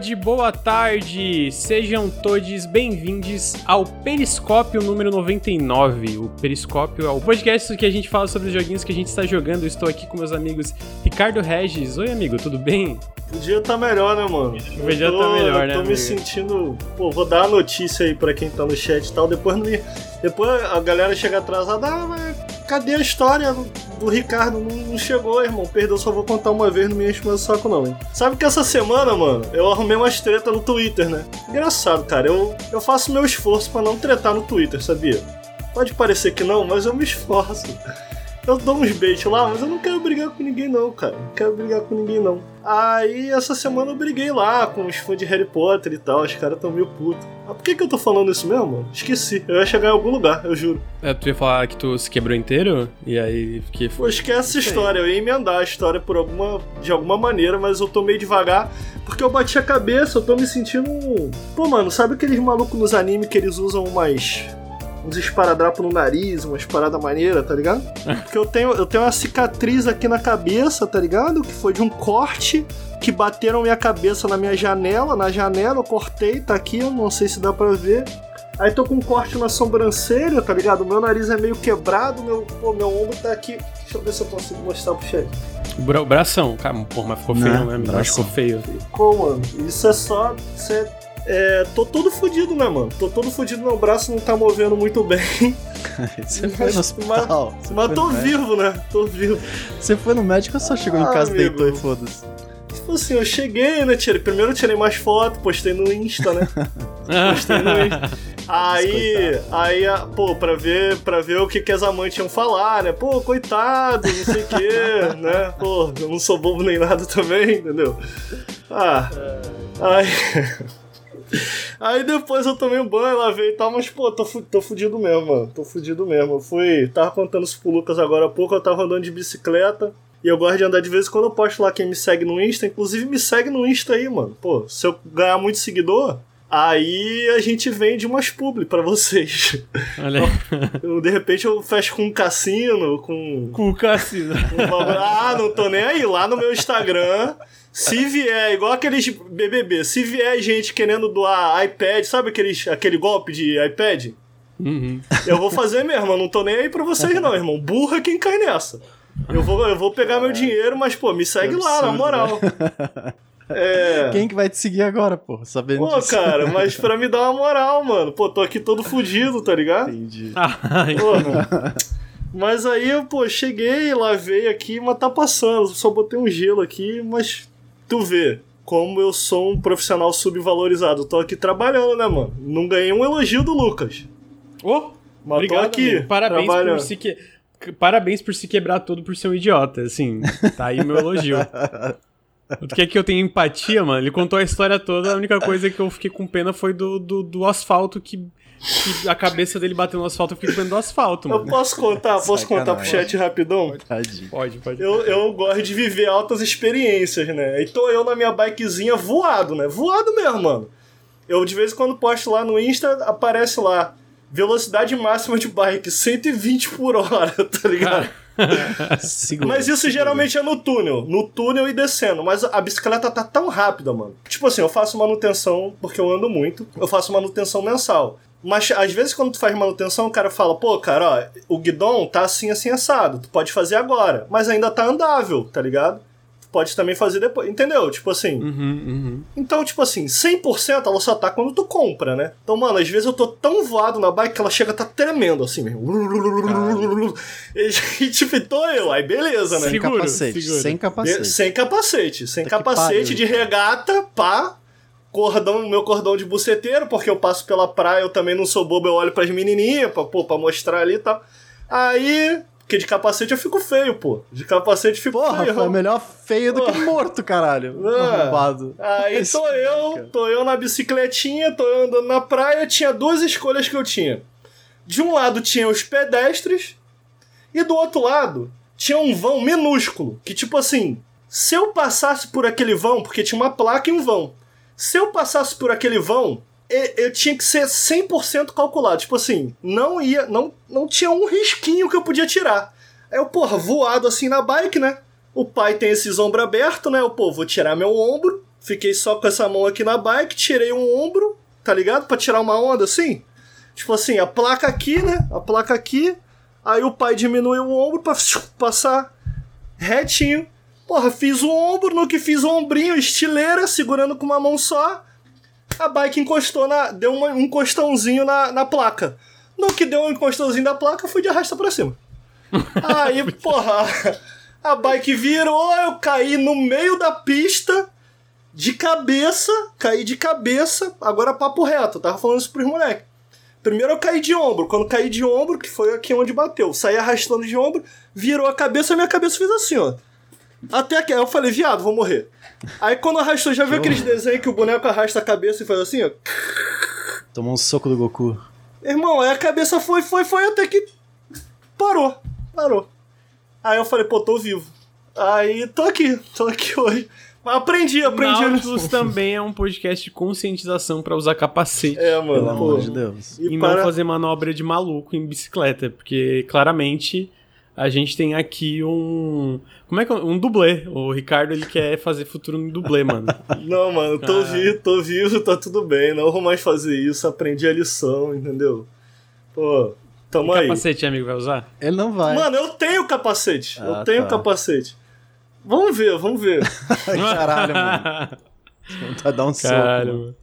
tarde, boa tarde! Sejam todos bem-vindos ao Periscópio número 99. O Periscópio é o podcast que a gente fala sobre os joguinhos que a gente está jogando. Eu estou aqui com meus amigos Ricardo Regis. Oi, amigo, tudo bem? O dia tá melhor, né, mano? O dia tá melhor, né? Eu tô me sentindo. Pô, vou dar a notícia aí pra quem tá no chat e tal. Depois, depois a galera chega atrasada. Ah, mas cadê a história do Ricardo? Não, não chegou, irmão. Perdeu, só vou contar uma vez, não me enche mais o saco, não, hein? Sabe que essa semana, mano, eu arrumei umas treta no Twitter, né? Engraçado, cara. Eu, eu faço meu esforço para não tretar no Twitter, sabia? Pode parecer que não, mas eu me esforço. Eu dou uns beijos lá, mas eu não quero brigar com ninguém, não, cara. Não quero brigar com ninguém, não. Aí, essa semana eu briguei lá com os fãs de Harry Potter e tal. Os caras tão meio putos. Mas por que, que eu tô falando isso mesmo, mano? Esqueci. Eu ia chegar em algum lugar, eu juro. É, tu ia falar que tu se quebrou inteiro? E aí, que foi? Pô, esquece essa história. Eu ia emendar a história por alguma, de alguma maneira, mas eu tô meio devagar. Porque eu bati a cabeça, eu tô me sentindo. Pô, mano, sabe aqueles malucos nos animes que eles usam umas uns esparadrapos no nariz, umas paradas maneiras, tá ligado? Porque eu tenho, eu tenho uma cicatriz aqui na cabeça, tá ligado? Que foi de um corte que bateram minha cabeça na minha janela. Na janela eu cortei, tá aqui, eu não sei se dá pra ver. Aí tô com um corte na sobrancelha, tá ligado? Meu nariz é meio quebrado, meu, pô, meu ombro tá aqui. Deixa eu ver se eu consigo mostrar pro chat. O bra bração, cara, porra, mas ficou feio, né? Mas ficou feio. Ficou, mano. Isso é só. Isso é é, tô todo fudido, né, mano? Tô todo fudido, meu braço não tá movendo muito bem. Você foi no hospital. Mas, mas tô vivo, né? Tô vivo. Você foi no médico ou só chegou ah, em casa, amigo. deitou e foda-se? Tipo assim, eu cheguei, né? Tirei, primeiro eu tirei mais fotos, postei no Insta, né? postei no Insta. Aí, aí, pô, pra ver, pra ver o que, que as amantes iam falar, né? Pô, coitado, não sei o quê, né? Pô, eu não sou bobo nem nada também, entendeu? Ah, aí... Aí depois eu tomei um banho, lavei e tal, mas pô, tô, tô fudido mesmo, mano. Tô fudido mesmo. Eu fui. Tava contando isso pro Lucas agora há pouco, eu tava andando de bicicleta. E eu gosto de andar de vez em quando eu posto lá quem me segue no Insta. Inclusive me segue no Insta aí, mano. Pô, se eu ganhar muito seguidor, Aí a gente vende umas publi pra vocês. Olha eu, De repente eu fecho com um cassino, com. Com o cassino. ah, não tô nem aí. Lá no meu Instagram, se vier, igual aqueles BBB, se vier gente querendo doar iPad, sabe aqueles, aquele golpe de iPad? Uhum. Eu vou fazer mesmo, eu não tô nem aí pra vocês não, irmão. Burra é quem cai nessa. Eu vou, eu vou pegar meu dinheiro, mas, pô, me segue lá, absurdo, na moral. Né? É... Quem que vai te seguir agora, pô? Sabendo Pô, disso. cara, mas pra me dar uma moral, mano. Pô, tô aqui todo fudido, tá ligado? Entendi. Porra. Mas aí, pô, cheguei, lavei aqui, mas tá passando. Só botei um gelo aqui, mas tu vê como eu sou um profissional subvalorizado. Tô aqui trabalhando, né, mano? Não ganhei um elogio do Lucas. Ô! Oh, mas obrigado, tô aqui. Amigo. Parabéns por se que... Parabéns por se quebrar todo por ser um idiota, assim. Tá aí meu elogio. O que é que eu tenho empatia, mano? Ele contou a história toda, a única coisa que eu fiquei com pena foi do, do, do asfalto que, que, a cabeça dele bateu no asfalto, eu fiquei com pena do asfalto, mano. Eu posso contar, posso contar pro chat rapidão? Pode, pode. pode. Eu, eu gosto de viver altas experiências, né? E tô eu na minha bikezinha voado, né? Voado mesmo, mano. Eu de vez em quando posto lá no Insta, aparece lá, velocidade máxima de bike, 120 por hora, tá ligado? segura, mas isso segura. geralmente é no túnel. No túnel e descendo. Mas a bicicleta tá tão rápida, mano. Tipo assim, eu faço manutenção, porque eu ando muito, eu faço manutenção mensal. Mas às vezes quando tu faz manutenção, o cara fala, pô, cara, ó, o guidão tá assim, assim, assado. Tu pode fazer agora. Mas ainda tá andável, tá ligado? pode também fazer depois. Entendeu? Tipo assim. Uhum, uhum. Então, tipo assim, 100% ela só tá quando tu compra, né? Então, mano, às vezes eu tô tão voado na bike que ela chega a tá tremendo assim mesmo. E, tipo, tô eu. Aí beleza, né? Sem seguro, capacete. Sem capacete. sem capacete. Sem tá capacete de regata, pá. Cordão, meu cordão de buceteiro, porque eu passo pela praia, eu também não sou bobo, eu olho pras menininhas, pra, pô, pra mostrar ali e tal. Aí, porque de capacete eu fico feio, pô. De capacete eu fico Porra, feio. Porra, melhor feio do que morto, caralho. Arrombado. Aí tô eu, tô eu na bicicletinha, tô eu andando na praia, tinha duas escolhas que eu tinha. De um lado tinha os pedestres, e do outro lado tinha um vão minúsculo, que tipo assim, se eu passasse por aquele vão, porque tinha uma placa e um vão, se eu passasse por aquele vão, eu tinha que ser 100% calculado. Tipo assim, não ia, não, não tinha um risquinho que eu podia tirar. Aí eu, porra, voado assim na bike, né? O pai tem esses ombros abertos, né? Eu, pô, vou tirar meu ombro, Fiquei só com essa mão aqui na bike, tirei um ombro, tá ligado? Pra tirar uma onda assim. Tipo assim, a placa aqui, né? A placa aqui. Aí o pai diminui o ombro pra passar retinho. Porra, fiz o ombro, no que fiz o ombrinho, estileira, segurando com uma mão só. A bike encostou na. Deu uma, um encostãozinho na, na placa. No que deu um encostãozinho da placa, fui de arrasta pra cima. Aí, porra, a bike virou, eu caí no meio da pista, de cabeça, caí de cabeça, agora papo reto, eu tava falando isso pros moleques. Primeiro eu caí de ombro, quando caí de ombro, que foi aqui onde bateu, saí arrastando de ombro, virou a cabeça, a minha cabeça fez assim, ó. Até que aí eu falei, viado, vou morrer. Aí quando arrastou, já viu aqueles desenhos que o boneco arrasta a cabeça e faz assim, ó? Tomou um soco do Goku. Irmão, aí a cabeça foi, foi, foi, até que parou, parou. Aí eu falei, pô, tô vivo. Aí tô aqui, tô aqui hoje. Aprendi, aprendi. Nautilus também é um podcast de conscientização para usar capacete. É, mano. Pelo amor de Deus. E, e para... não fazer manobra de maluco em bicicleta, porque claramente a gente tem aqui um. Como é que é? Um dublê. O Ricardo ele quer fazer futuro no dublê, mano. Não, mano, tô ah. vivo, tô vivo, tá tudo bem. Não vou mais fazer isso, aprendi a lição, entendeu? Pô, tamo aí. capacete, amigo, vai usar? Ele não vai. Mano, eu tenho capacete. Ah, eu tenho tá. capacete. Vamos ver, vamos ver. Caralho, mano. Vontade dar um Caralho, soco. Mano.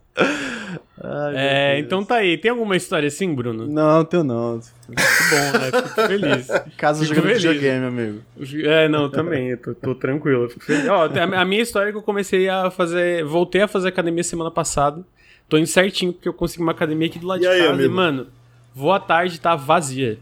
Ai, é, então tá aí. Tem alguma história assim, Bruno? Não, tenho não. Que bom, né? Fico feliz. Caso Fico jogando videogame, amigo. É, não, também. Tô, tô tranquilo. Fico feliz. Ó, a minha história é que eu comecei a fazer. Voltei a fazer academia semana passada. Tô indo certinho, porque eu consegui uma academia aqui do lado e de aí, casa. Amigo? E, mano, vou à tarde, tá vazia.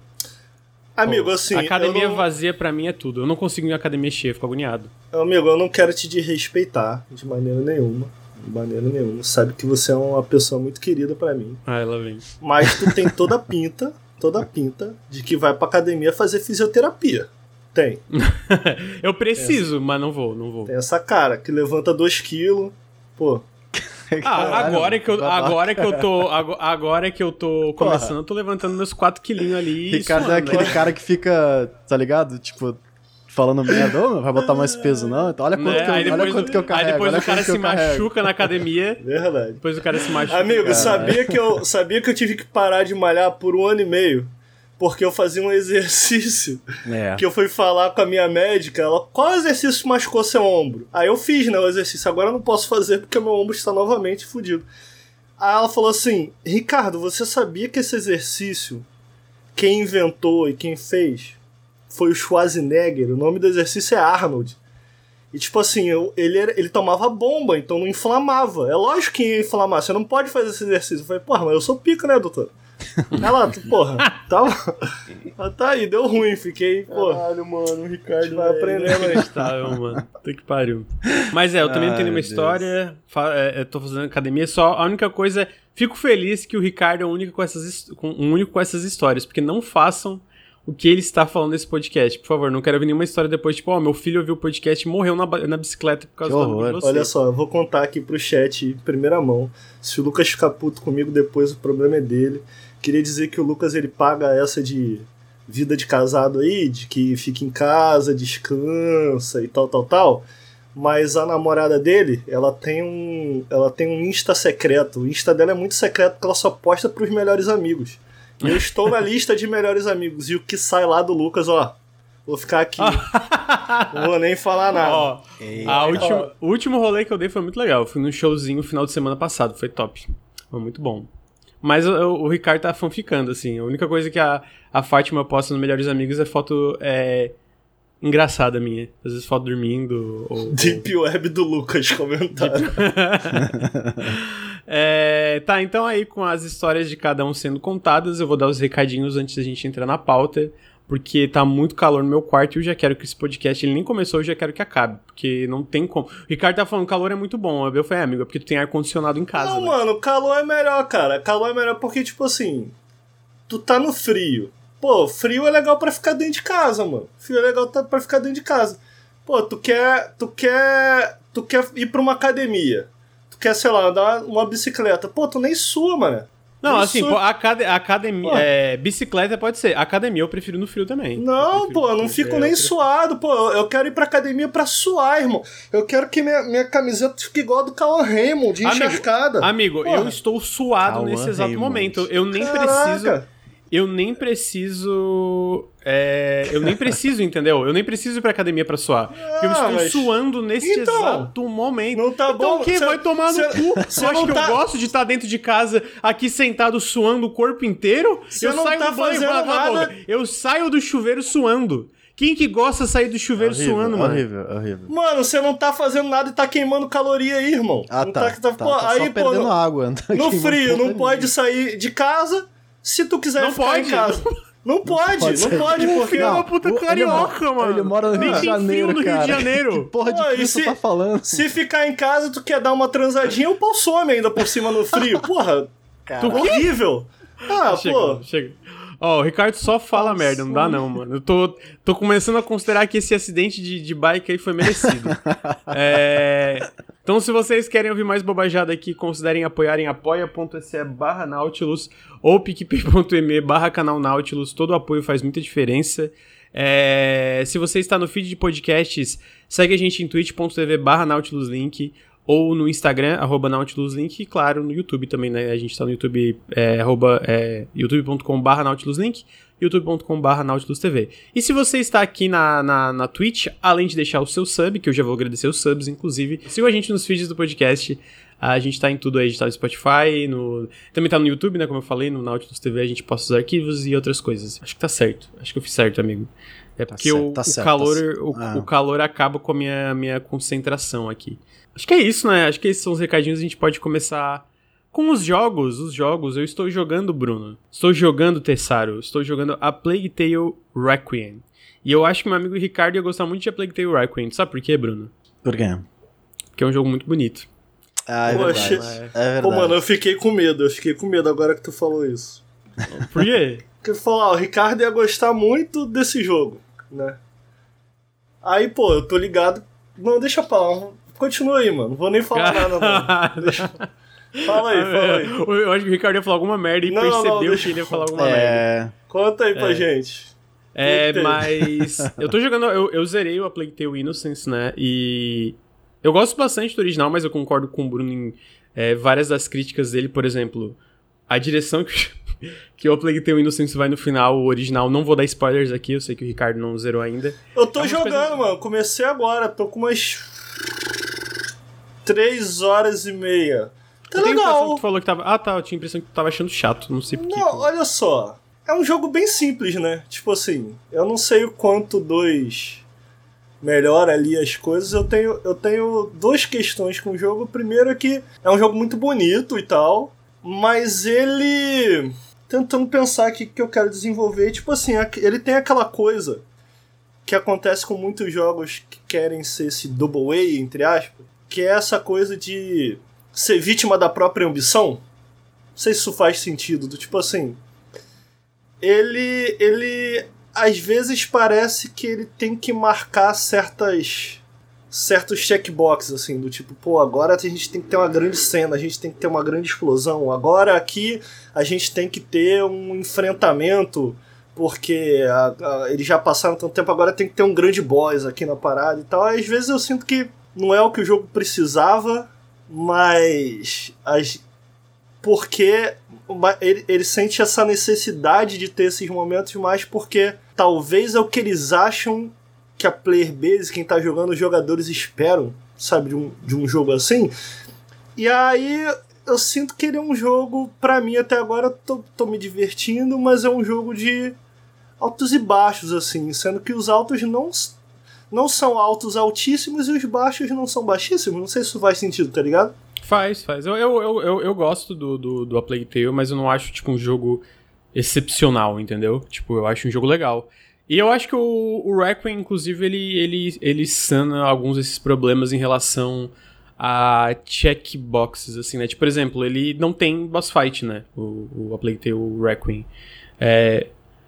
Amigo, assim. Academia não... vazia para mim é tudo. Eu não consigo ir em academia cheia, fico agoniado. Amigo, eu não quero te desrespeitar de maneira nenhuma. De maneira nenhuma. Sabe que você é uma pessoa muito querida para mim. Ah, ela vem. Mas tu tem toda a pinta, toda a pinta de que vai pra academia fazer fisioterapia. Tem. eu preciso, essa... mas não vou, não vou. Tem essa cara que levanta 2 quilos. Pô, ah, agora que eu, agora que eu tô, agora que eu tô começando, Porra. eu tô levantando meus 4 quilinhos ali. Ricardo é aquele cara que fica, tá ligado? Tipo, falando merda, oh, vai botar mais peso, não? Então olha quanto, né? que, eu, olha quanto que eu carrego. Aí depois o cara se machuca na academia. Verdade. Depois o cara se machuca. Amigo, sabia que, eu, sabia que eu tive que parar de malhar por um ano e meio? porque eu fazia um exercício é. que eu fui falar com a minha médica, ela, qual exercício machucou seu ombro? Aí eu fiz, né, o exercício, agora eu não posso fazer porque meu ombro está novamente fudido. Aí ela falou assim, Ricardo, você sabia que esse exercício, quem inventou e quem fez foi o Schwarzenegger, o nome do exercício é Arnold. E tipo assim, eu, ele, era, ele tomava bomba, então não inflamava. É lógico que ia inflamar, você não pode fazer esse exercício. Eu falei, porra, mas eu sou pica, né, doutor? Ela, porra, tá, tá aí, deu ruim, fiquei, pô. Caralho, mano, o Ricardo vai aprendendo aí. Tá, mano, tem que pariu. Mas é, eu também não tenho nenhuma história, é, é, tô fazendo academia, só a única coisa é, fico feliz que o Ricardo é o único com essas, com, um único com essas histórias, porque não façam o que ele está falando nesse podcast. Por favor, não quero ver nenhuma história depois, tipo, ó, oh, meu filho ouviu o podcast e morreu na, na bicicleta por causa que horror. de você. Olha só, eu vou contar aqui pro chat em primeira mão. Se o Lucas ficar puto comigo depois, o problema é dele. Queria dizer que o Lucas ele paga essa de vida de casado aí, de que fica em casa, descansa e tal, tal, tal. Mas a namorada dele, ela tem um, ela tem um Insta secreto. O Insta dela é muito secreto porque ela só posta pros melhores amigos. E eu estou na lista de melhores amigos. E o que sai lá do Lucas, ó, Vou ficar aqui. não vou nem falar nada. Ó, a última, o último rolê que eu dei foi muito legal. Eu fui num showzinho no final de semana passado. Foi top. Foi muito bom. Mas o, o, Ricardo tá fanficando, assim. A única coisa que a, a Fátima posta no Melhores Amigos é foto é, engraçada minha. Às vezes foto dormindo. Ou, Deep ou... Web do Lucas comentário. é, tá, então aí com as histórias de cada um sendo contadas, eu vou dar os recadinhos antes da gente entrar na pauta porque tá muito calor no meu quarto e eu já quero que esse podcast, ele nem começou, eu já quero que acabe, porque não tem como. O Ricardo tá falando, calor é muito bom. Eu falei, é, amigo, é porque tu tem ar-condicionado em casa. Não, né? mano, calor é melhor, cara. Calor é melhor porque, tipo assim, tu tá no frio. Pô, frio é legal para ficar dentro de casa, mano. Frio é legal para ficar dentro de casa. Pô, tu quer, tu quer, tu quer ir pra uma academia. Tu quer, sei lá, andar uma bicicleta. Pô, tu nem sua, mano. Não, assim, acad academia. É, bicicleta pode ser. Academia eu prefiro no frio também. Não, pô, eu não fico nem suado, pô. Eu quero ir pra academia pra suar, irmão. Eu quero que minha, minha camiseta fique igual a do Cauã Raymond, de encharcada. Amigo, amigo eu estou suado nesse exato Raymond. momento. Eu nem Caraca. preciso eu nem preciso. É, eu nem preciso, entendeu? Eu nem preciso ir pra academia pra suar. Ah, eu estou mas... suando neste então, exato momento. Não tá então, bom. Então o que? Vai tomar no cu. Você acha que tá... eu gosto de estar dentro de casa, aqui sentado, suando o corpo inteiro? Eu não saio tá do banho, fazendo nada. Eu saio do chuveiro suando. Quem que gosta de sair do chuveiro horrível, suando, mano? Horrível, horrível. Mano, você não tá fazendo nada e tá queimando caloria aí, irmão. Ah, não tá. tá, tá, tá, pô, tá aí, pô, no, água. Tá no frio, não pode sair de casa se tu quiser não ficar pode. em casa. Não pode, não pode, não pode porque... é uma puta carioca, ele, mano. Ele mora no Rio de Janeiro, no Rio de Janeiro. que porra de frio você tá falando? Se ficar em casa, tu quer dar uma transadinha, o pau some ainda por cima no frio. Porra, tu horrível. Ah, chega, pô. Chega. Ó, oh, o Ricardo só fala Nossa, merda, não dá não, mano. Eu tô, tô começando a considerar que esse acidente de, de bike aí foi merecido. é... Então, se vocês querem ouvir mais bobajada aqui, considerem apoiar em apoia.se barra Nautilus ou picpay.me barra canal Nautilus. Todo apoio faz muita diferença. É... Se você está no feed de podcasts, segue a gente em twitch.tv barra Nautilus Link ou no Instagram, arroba NautilusLink, e claro, no YouTube também, né? A gente está no YouTube, é, arroba, é, youtube.com.br NautilusLink, youtube.com.br NautilusTV. E se você está aqui na, na, na Twitch, além de deixar o seu sub, que eu já vou agradecer os subs, inclusive, siga a gente nos feeds do podcast, a gente tá em tudo aí, a gente tá no Spotify, no... também tá no YouTube, né, como eu falei, no Nautilus TV a gente posta os arquivos e outras coisas. Acho que tá certo, acho que eu fiz certo, amigo. É tá porque certo, o, tá o certo, calor, tá o, ah. o calor acaba com a minha, minha concentração aqui. Acho que é isso, né? Acho que esses são os recadinhos. A gente pode começar com os jogos. Os jogos. Eu estou jogando, Bruno. Estou jogando Tessaro. Estou jogando a Plague Tale Requiem. E eu acho que meu amigo Ricardo ia gostar muito de a Plague Tale Requiem. Sabe por quê, Bruno? Por quê? Porque é um jogo muito bonito. Ah, é Poxa, verdade. É verdade. Pô, mano, eu fiquei com medo. Eu fiquei com medo agora que tu falou isso. Por quê? Porque falou, o Ricardo ia gostar muito desse jogo, né? Aí, pô, eu tô ligado. Não, deixa eu falar. Continua aí, mano. Não vou nem falar nada, não. Deixa... Fala aí, fala aí. Eu acho que o Ricardo ia falar alguma merda e não, percebeu não, que ele ia falar alguma é... merda. Conta aí é. pra gente. É, mas. eu tô jogando. Eu, eu zerei o A Plague Tale Innocence, né? E. Eu gosto bastante do original, mas eu concordo com o Bruno em é, várias das críticas dele. Por exemplo, a direção que, que o A Plague Tale Innocence vai no final, o original. Não vou dar spoilers aqui, eu sei que o Ricardo não zerou ainda. Eu tô é jogando, mano. Comecei agora, tô com umas três horas e meia. Tá eu legal. Que tu falou que tava. Ah, tá. Eu tinha a impressão que tu tava achando chato. Não sei porquê. Não, olha só. É um jogo bem simples, né? Tipo assim, eu não sei o quanto dois melhora ali as coisas. Eu tenho, eu tenho duas questões com o jogo. Primeiro é que é um jogo muito bonito e tal, mas ele. Tentando pensar aqui que eu quero desenvolver, tipo assim, ele tem aquela coisa que acontece com muitos jogos que querem ser esse double A, entre aspas, que é essa coisa de ser vítima da própria ambição. Não sei se isso faz sentido, do tipo assim, ele ele às vezes parece que ele tem que marcar certas certos checkboxes assim, do tipo, pô, agora a gente tem que ter uma grande cena, a gente tem que ter uma grande explosão. Agora aqui a gente tem que ter um enfrentamento porque a, a, eles já passaram tanto tempo, agora tem que ter um grande boss aqui na parada e tal. Às vezes eu sinto que não é o que o jogo precisava, mas as porque ele, ele sente essa necessidade de ter esses momentos mais porque talvez é o que eles acham que a player base, quem tá jogando, os jogadores esperam, sabe, de um, de um jogo assim. E aí eu sinto que ele é um jogo, para mim até agora, tô, tô me divertindo, mas é um jogo de altos e baixos, assim, sendo que os altos não não são altos altíssimos e os baixos não são baixíssimos. Não sei se isso faz sentido, tá ligado? Faz, faz. Eu, eu, eu, eu, eu gosto do, do, do A Plague Tale, mas eu não acho, tipo, um jogo excepcional, entendeu? Tipo, eu acho um jogo legal. E eu acho que o, o Requiem, inclusive, ele, ele, ele sana alguns desses problemas em relação a checkboxes, assim, né? Tipo, por exemplo, ele não tem boss fight, né? O, o A Plague Tale Requiem. É,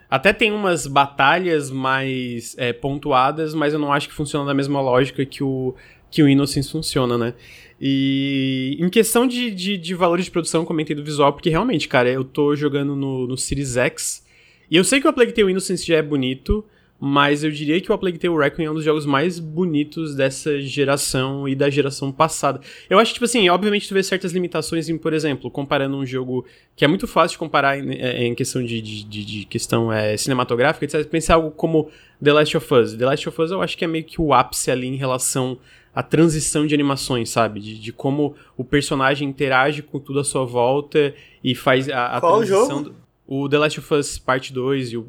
até tem umas batalhas mais é, pontuadas, mas eu não acho que funciona da mesma lógica que o que o Innocence funciona, né? E em questão de, de, de valores de produção, comentei do visual, porque realmente, cara, eu tô jogando no, no Series X. E eu sei que o Plague Tale Innocence já é bonito, mas eu diria que o A Plague Tale Requiem é um dos jogos mais bonitos dessa geração e da geração passada. Eu acho que, tipo assim, obviamente tu vê certas limitações em, por exemplo, comparando um jogo que é muito fácil de comparar em, é, em questão de, de, de, de questão é, cinematográfica, etc. Pensar algo como The Last of Us. The Last of Us eu acho que é meio que o ápice ali em relação à transição de animações, sabe? De, de como o personagem interage com tudo à sua volta e faz a, a Qual transição... Jogo? Do, o The Last of Us Parte 2 e o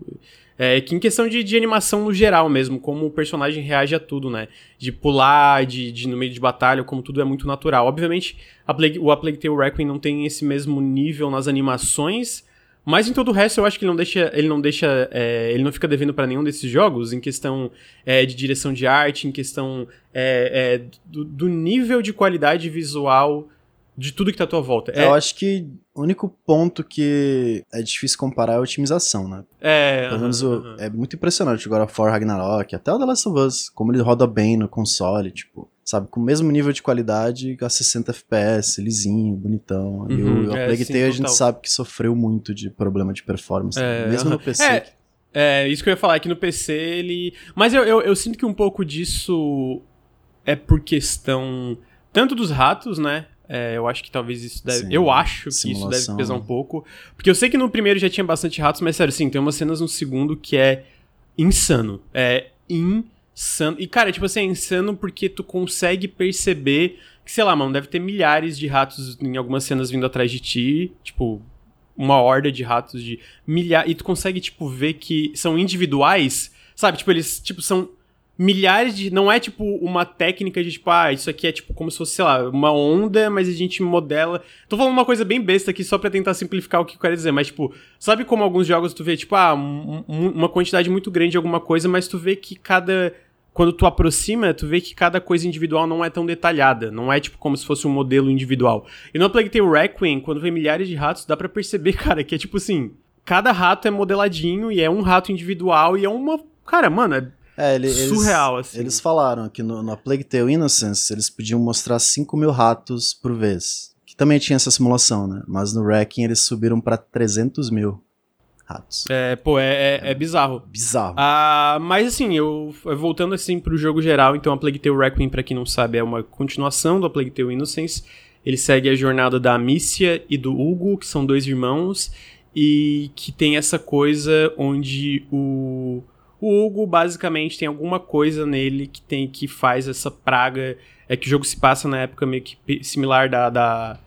é, que em questão de, de, animação no geral mesmo, como o personagem reage a tudo, né? De pular, de, de no meio de batalha, como tudo é muito natural. Obviamente, a Plague, o A Plague Tale Requiem não tem esse mesmo nível nas animações, mas em todo o resto eu acho que ele não deixa, ele não deixa, é, ele não fica devendo para nenhum desses jogos em questão é, de direção de arte, em questão é, é do, do, nível de qualidade visual de tudo que tá à tua volta. É, eu acho que o único ponto que é difícil comparar é a otimização, né? É. Pelo menos uh -huh. é muito impressionante agora For Ragnarok, até o The Last of Us, como ele roda bem no console, tipo, sabe, com o mesmo nível de qualidade, a 60 FPS, lisinho, bonitão. Uhum, e o, a é, Plague Tale a gente sabe que sofreu muito de problema de performance, é, mesmo uh -huh. no PC. É, é, isso que eu ia falar, é que no PC ele. Mas eu, eu, eu sinto que um pouco disso é por questão tanto dos ratos, né? É, eu acho que talvez isso deve. Sim, eu acho que simulação. isso deve pesar um pouco. Porque eu sei que no primeiro já tinha bastante ratos, mas sério, sim, tem umas cenas no segundo que é insano. É insano. E, cara, tipo assim, é insano porque tu consegue perceber que, sei lá, mano, deve ter milhares de ratos em algumas cenas vindo atrás de ti. Tipo, uma horda de ratos de milhares. E tu consegue, tipo, ver que são individuais. Sabe? Tipo, eles, tipo, são milhares de. Não é tipo uma técnica de tipo, ah, isso aqui é tipo como se fosse, sei lá, uma onda, mas a gente modela. Tô falando uma coisa bem besta aqui só pra tentar simplificar o que eu quero dizer, mas tipo, sabe como alguns jogos tu vê, tipo, ah, um, uma quantidade muito grande de alguma coisa, mas tu vê que cada. Quando tu aproxima, tu vê que cada coisa individual não é tão detalhada. Não é tipo como se fosse um modelo individual. E no Plague Tale Requiem, quando vem milhares de ratos, dá para perceber, cara, que é tipo assim. Cada rato é modeladinho e é um rato individual e é uma. Cara, mano, é é, ele, surreal, eles, assim. Eles falaram que no, no Plague Tale Innocence eles podiam mostrar 5 mil ratos por vez. Que também tinha essa simulação, né? Mas no Wrecking eles subiram para 300 mil ratos. É, pô, é, é, é bizarro. Bizarro. Ah, mas assim, eu voltando assim pro jogo geral, então a Plague Tale Requiem, pra quem não sabe, é uma continuação do Plague Tale Innocence. Ele segue a jornada da Amicia e do Hugo, que são dois irmãos, e que tem essa coisa onde o o Hugo basicamente tem alguma coisa nele que tem que faz essa praga. É que o jogo se passa na época meio que similar da. da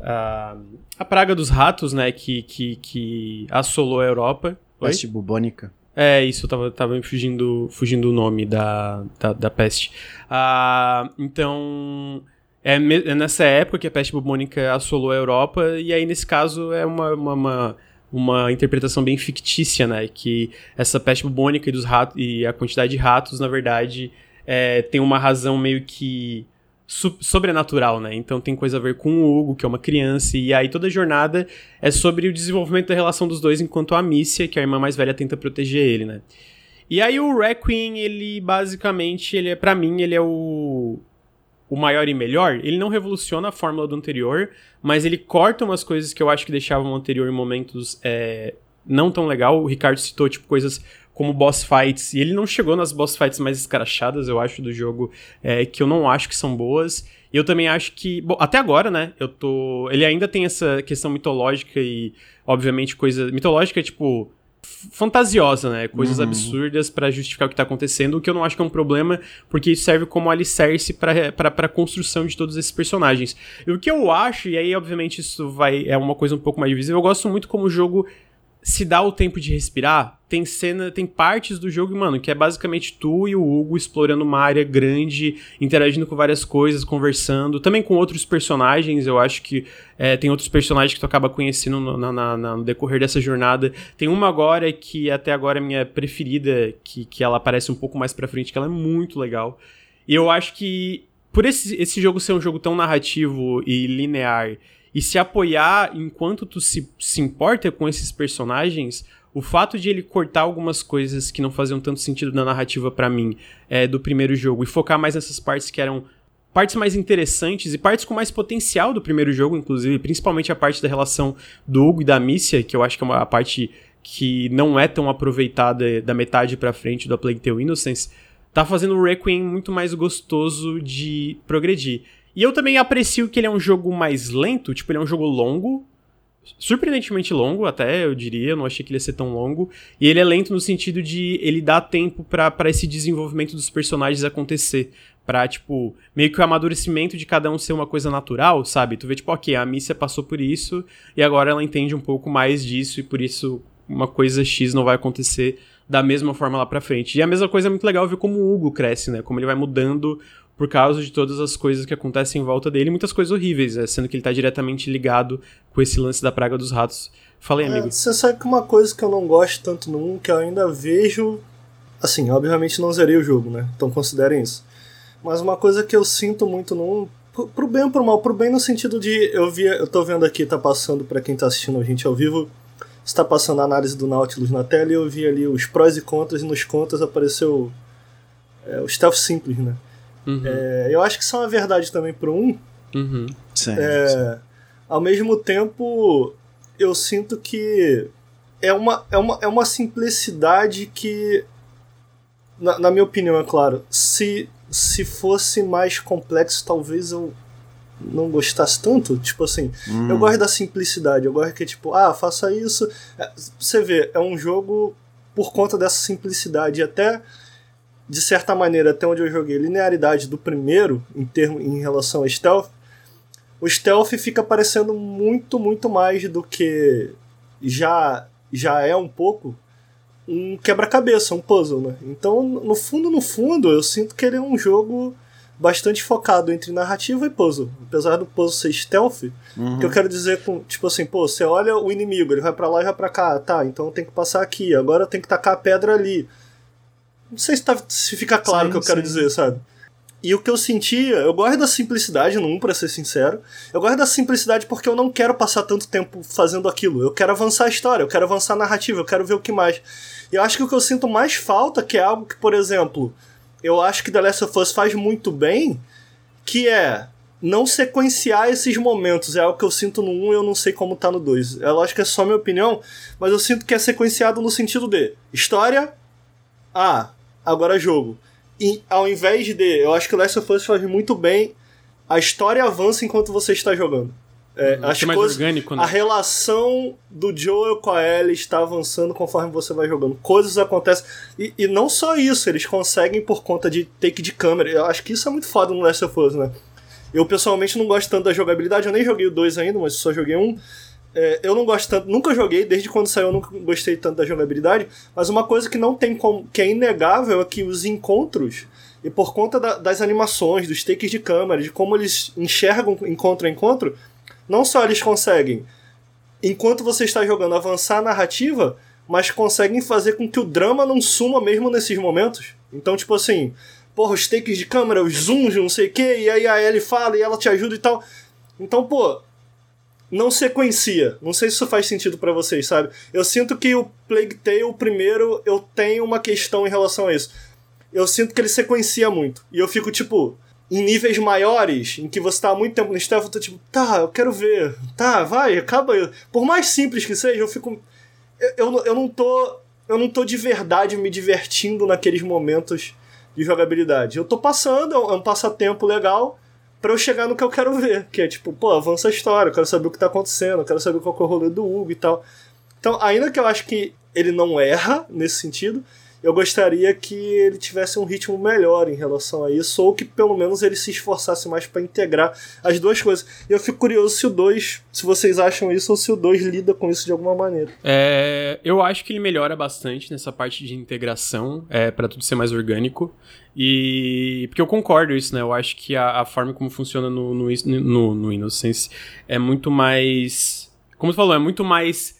a, a praga dos ratos, né? Que, que, que assolou a Europa. Peste bubônica. É, isso, eu tava, tava fugindo, fugindo o nome da, da, da peste. Ah, então, é, é, nessa época que a peste bubônica assolou a Europa, e aí, nesse caso, é uma, uma, uma uma interpretação bem fictícia, né? Que essa peste bubônica e, dos ratos, e a quantidade de ratos, na verdade, é, tem uma razão meio que sobrenatural, né? Então tem coisa a ver com o Hugo, que é uma criança, e aí toda a jornada é sobre o desenvolvimento da relação dos dois enquanto a Amicia, que é a irmã mais velha, tenta proteger ele, né? E aí o Requiem, ele basicamente, ele é para mim, ele é o o maior e melhor, ele não revoluciona a fórmula do anterior, mas ele corta umas coisas que eu acho que deixavam o anterior em momentos é, não tão legal. O Ricardo citou, tipo, coisas como boss fights, e ele não chegou nas boss fights mais escarachadas, eu acho, do jogo, é, que eu não acho que são boas. Eu também acho que, bom, até agora, né, eu tô... Ele ainda tem essa questão mitológica e, obviamente, coisa... Mitológica, tipo fantasiosa, né? Coisas uhum. absurdas para justificar o que tá acontecendo, o que eu não acho que é um problema, porque isso serve como alicerce pra, pra, pra construção de todos esses personagens. E o que eu acho, e aí obviamente isso vai é uma coisa um pouco mais visível, eu gosto muito como o jogo se dá o tempo de respirar, tem cena, tem partes do jogo, mano, que é basicamente tu e o Hugo explorando uma área grande, interagindo com várias coisas, conversando, também com outros personagens, eu acho que é, tem outros personagens que tu acaba conhecendo no, na, na, no decorrer dessa jornada. Tem uma agora que até agora é minha preferida, que, que ela aparece um pouco mais pra frente, que ela é muito legal. E eu acho que por esse, esse jogo ser um jogo tão narrativo e linear e se apoiar enquanto tu se, se importa com esses personagens, o fato de ele cortar algumas coisas que não faziam tanto sentido na narrativa para mim é, do primeiro jogo e focar mais nessas partes que eram partes mais interessantes e partes com mais potencial do primeiro jogo, inclusive, principalmente a parte da relação do Hugo e da Missia, que eu acho que é uma parte que não é tão aproveitada da metade para frente do Plague Tale Innocence, tá fazendo o Requiem muito mais gostoso de progredir. E eu também aprecio que ele é um jogo mais lento, tipo, ele é um jogo longo, surpreendentemente longo, até eu diria, eu não achei que ele ia ser tão longo. E ele é lento no sentido de ele dá tempo para esse desenvolvimento dos personagens acontecer. Pra, tipo, meio que o amadurecimento de cada um ser uma coisa natural, sabe? Tu vê, tipo, ok, a Missia passou por isso e agora ela entende um pouco mais disso e por isso uma coisa X não vai acontecer da mesma forma lá pra frente. E a mesma coisa é muito legal ver como o Hugo cresce, né? Como ele vai mudando por causa de todas as coisas que acontecem em volta dele, muitas coisas horríveis, né? sendo que ele tá diretamente ligado com esse lance da praga dos ratos. Falei, é, amigo. Você sabe que uma coisa que eu não gosto tanto no 1, que eu ainda vejo. Assim, obviamente não zerei o jogo, né? Então considerem isso. Mas uma coisa que eu sinto muito no 1, pro bem ou pro mal, pro bem no sentido de. Eu vi, eu tô vendo aqui, tá passando para quem tá assistindo a gente ao vivo, está passando a análise do Nautilus na tela e eu vi ali os prós e contras, e nos contras apareceu é, o stealth simples, né? Uhum. É, eu acho que isso é uma verdade também pro 1. Uhum. Sim, é, sim. Ao mesmo tempo, eu sinto que é uma, é uma, é uma simplicidade que, na, na minha opinião, é claro, se, se fosse mais complexo, talvez eu não gostasse tanto. Tipo assim, hum. eu gosto da simplicidade, eu gosto que, tipo, ah, faça isso. É, você vê, é um jogo por conta dessa simplicidade. E até, de certa maneira, até onde eu joguei, linearidade do primeiro, em, termo, em relação a stealth, o stealth fica parecendo muito, muito mais do que já, já é um pouco um quebra-cabeça, um puzzle, né? Então, no fundo, no fundo, eu sinto que ele é um jogo bastante focado entre narrativa e puzzle. Apesar do puzzle ser stealth, uhum. que eu quero dizer com, tipo assim, pô, você olha o inimigo, ele vai para lá e vai para cá, tá, então tem que passar aqui, agora tem que tacar a pedra ali. Não sei se, tá, se fica claro o que eu sim. quero dizer, sabe? E o que eu sentia, eu gosto da simplicidade no 1, pra ser sincero. Eu gosto da simplicidade porque eu não quero passar tanto tempo fazendo aquilo. Eu quero avançar a história, eu quero avançar a narrativa, eu quero ver o que mais. E eu acho que o que eu sinto mais falta, que é algo que, por exemplo, eu acho que The Last of Us faz muito bem, que é não sequenciar esses momentos. É algo que eu sinto no 1 e eu não sei como tá no 2. Eu acho que é só minha opinião, mas eu sinto que é sequenciado no sentido de história, ah, agora jogo. E ao invés de. Eu acho que o Last of Us faz muito bem. A história avança enquanto você está jogando. É, as mais coisas, orgânico, né? A relação do Joel com a Ellie está avançando conforme você vai jogando. Coisas acontecem. E, e não só isso, eles conseguem por conta de take de câmera. Eu acho que isso é muito foda no Last of Us, né? Eu pessoalmente não gosto tanto da jogabilidade. Eu nem joguei o 2 ainda, mas só joguei um. É, eu não gosto tanto, nunca joguei, desde quando saiu eu nunca gostei tanto da jogabilidade, mas uma coisa que não tem como, que é inegável é que os encontros, e por conta da, das animações, dos takes de câmera, de como eles enxergam encontro a encontro, não só eles conseguem, enquanto você está jogando, avançar a narrativa, mas conseguem fazer com que o drama não suma mesmo nesses momentos. Então, tipo assim, porra, os takes de câmera, os zooms, não sei o que, e aí a Ellie fala e ela te ajuda e tal. Então, pô, não sequencia. Não sei se isso faz sentido para vocês, sabe? Eu sinto que o Plague Tale, primeiro, eu tenho uma questão em relação a isso. Eu sinto que ele sequencia muito. E eu fico, tipo, em níveis maiores, em que você tá há muito tempo no stealth, eu tô tipo, tá, eu quero ver. Tá, vai, acaba. Por mais simples que seja, eu fico. Eu, eu, eu não tô. Eu não tô de verdade me divertindo naqueles momentos de jogabilidade. Eu tô passando, é um é passatempo legal para eu chegar no que eu quero ver, que é tipo, pô, avança a história, eu quero saber o que tá acontecendo, eu quero saber qual é o rolê do Hugo e tal. Então, ainda que eu acho que ele não erra nesse sentido, eu gostaria que ele tivesse um ritmo melhor em relação a isso, ou que pelo menos ele se esforçasse mais para integrar as duas coisas. E eu fico curioso se o 2, se vocês acham isso, ou se o 2 lida com isso de alguma maneira. É, eu acho que ele melhora bastante nessa parte de integração, é, para tudo ser mais orgânico. E. Porque eu concordo isso, né? Eu acho que a, a forma como funciona no, no, no, no Innocence é muito mais. Como tu falou, é muito mais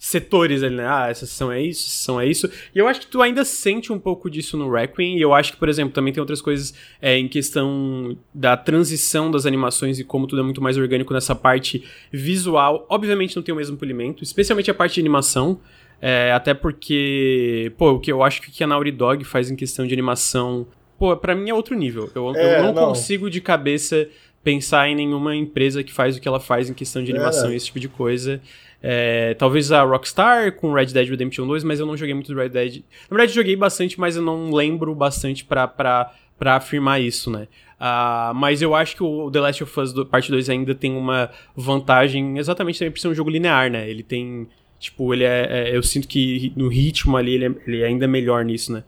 setores ali, né? Ah, essa sessão é isso, essa sessão é isso. E eu acho que tu ainda sente um pouco disso no Requiem. E eu acho que, por exemplo, também tem outras coisas é, em questão da transição das animações e como tudo é muito mais orgânico nessa parte visual. Obviamente não tem o mesmo polimento, especialmente a parte de animação. É, até porque, pô, o que eu acho que a Naughty Dog faz em questão de animação pô, pra mim é outro nível. Eu, é, eu não, não, consigo de cabeça pensar em nenhuma empresa que faz o que ela faz em questão de animação e esse tipo de coisa. É, talvez a Rockstar com Red Dead Redemption 2, mas eu não joguei muito Red Dead. Na verdade, joguei bastante, mas eu não lembro bastante pra, afirmar isso, né? Uh, mas eu acho que o The Last of Us do, Parte 2 ainda tem uma vantagem exatamente também por ser um jogo linear, né? Ele tem. Tipo, ele é. é eu sinto que no ritmo ali ele é, ele é ainda melhor nisso, né?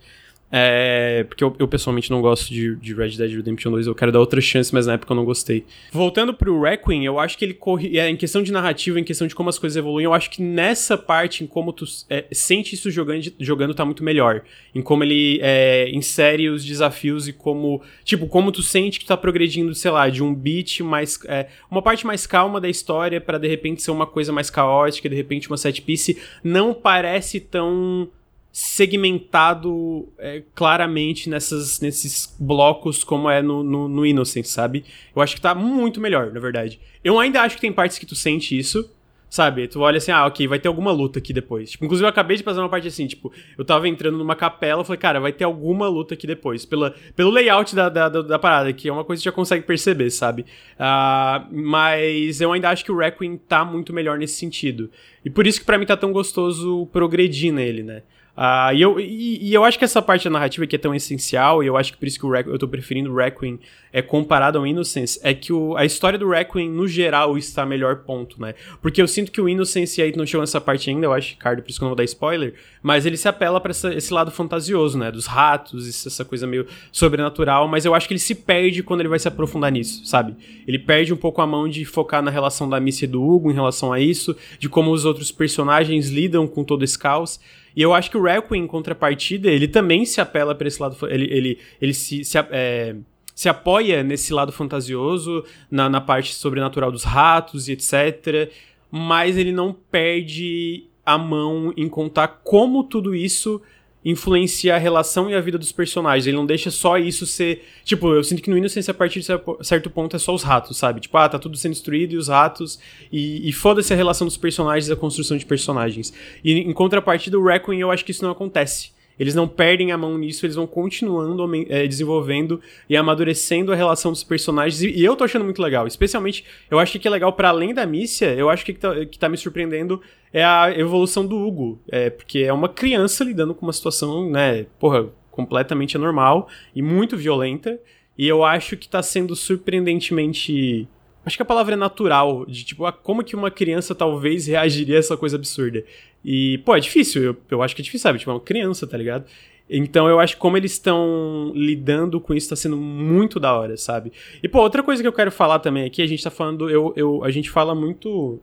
É, porque eu, eu, pessoalmente não gosto de, de, Red Dead Redemption 2, eu quero dar outra chance, mas na época eu não gostei. Voltando pro Requiem, eu acho que ele corre. É, em questão de narrativa, em questão de como as coisas evoluem, eu acho que nessa parte, em como tu é, sente isso jogando, jogando, tá muito melhor. Em como ele é, insere os desafios e como. Tipo, como tu sente que tu tá progredindo, sei lá, de um beat mais. É, uma parte mais calma da história para de repente ser uma coisa mais caótica, de repente uma set piece, não parece tão segmentado é, claramente nessas, nesses blocos como é no, no, no Innocent, sabe? Eu acho que tá muito melhor, na verdade. Eu ainda acho que tem partes que tu sente isso, sabe? Tu olha assim, ah, ok, vai ter alguma luta aqui depois. Tipo, inclusive eu acabei de fazer uma parte assim, tipo, eu tava entrando numa capela, falei, cara, vai ter alguma luta aqui depois. Pela, pelo layout da, da, da, parada, que é uma coisa que já consegue perceber, sabe? Uh, mas eu ainda acho que o Requiem tá muito melhor nesse sentido. E por isso que para mim tá tão gostoso progredir nele, né? Uh, e, eu, e, e, eu acho que essa parte da narrativa que é tão essencial, e eu acho que por isso que o eu tô preferindo o Requiem é comparado ao Innocence, é que o, a história do Requiem, no geral, está melhor ponto, né? Porque eu sinto que o Innocence, e aí não chegou nessa parte ainda, eu acho, Ricardo, por isso que eu não vou dar spoiler, mas ele se apela para esse lado fantasioso, né? Dos ratos, essa coisa meio sobrenatural, mas eu acho que ele se perde quando ele vai se aprofundar nisso, sabe? Ele perde um pouco a mão de focar na relação da Missy e do Hugo em relação a isso, de como os outros personagens lidam com todo esse caos. E eu acho que o Requiem, em contrapartida, ele também se apela para esse lado. Ele, ele, ele se, se, é, se apoia nesse lado fantasioso, na, na parte sobrenatural dos ratos e etc. Mas ele não perde a mão em contar como tudo isso influencia a relação e a vida dos personagens. Ele não deixa só isso ser. Tipo, eu sinto que no Innocence, a partir de certo ponto, é só os ratos, sabe? Tipo, ah, tá tudo sendo destruído e os ratos. E, e foda-se a relação dos personagens a construção de personagens. E em contrapartida, o Requiem, eu acho que isso não acontece. Eles não perdem a mão nisso, eles vão continuando é, desenvolvendo e amadurecendo a relação dos personagens. E, e, eu tô achando muito legal. Especialmente, eu acho que é legal para além da Mícia, eu acho que, que tá, que tá me surpreendendo é a evolução do Hugo. É, porque é uma criança lidando com uma situação, né, porra, completamente anormal e muito violenta. E eu acho que tá sendo surpreendentemente Acho que a palavra é natural, de tipo, como que uma criança talvez reagiria a essa coisa absurda. E, pô, é difícil, eu, eu acho que é difícil, sabe? Tipo, é uma criança, tá ligado? Então eu acho que como eles estão lidando com isso tá sendo muito da hora, sabe? E, pô, outra coisa que eu quero falar também aqui, a gente tá falando, eu, eu, a gente fala muito.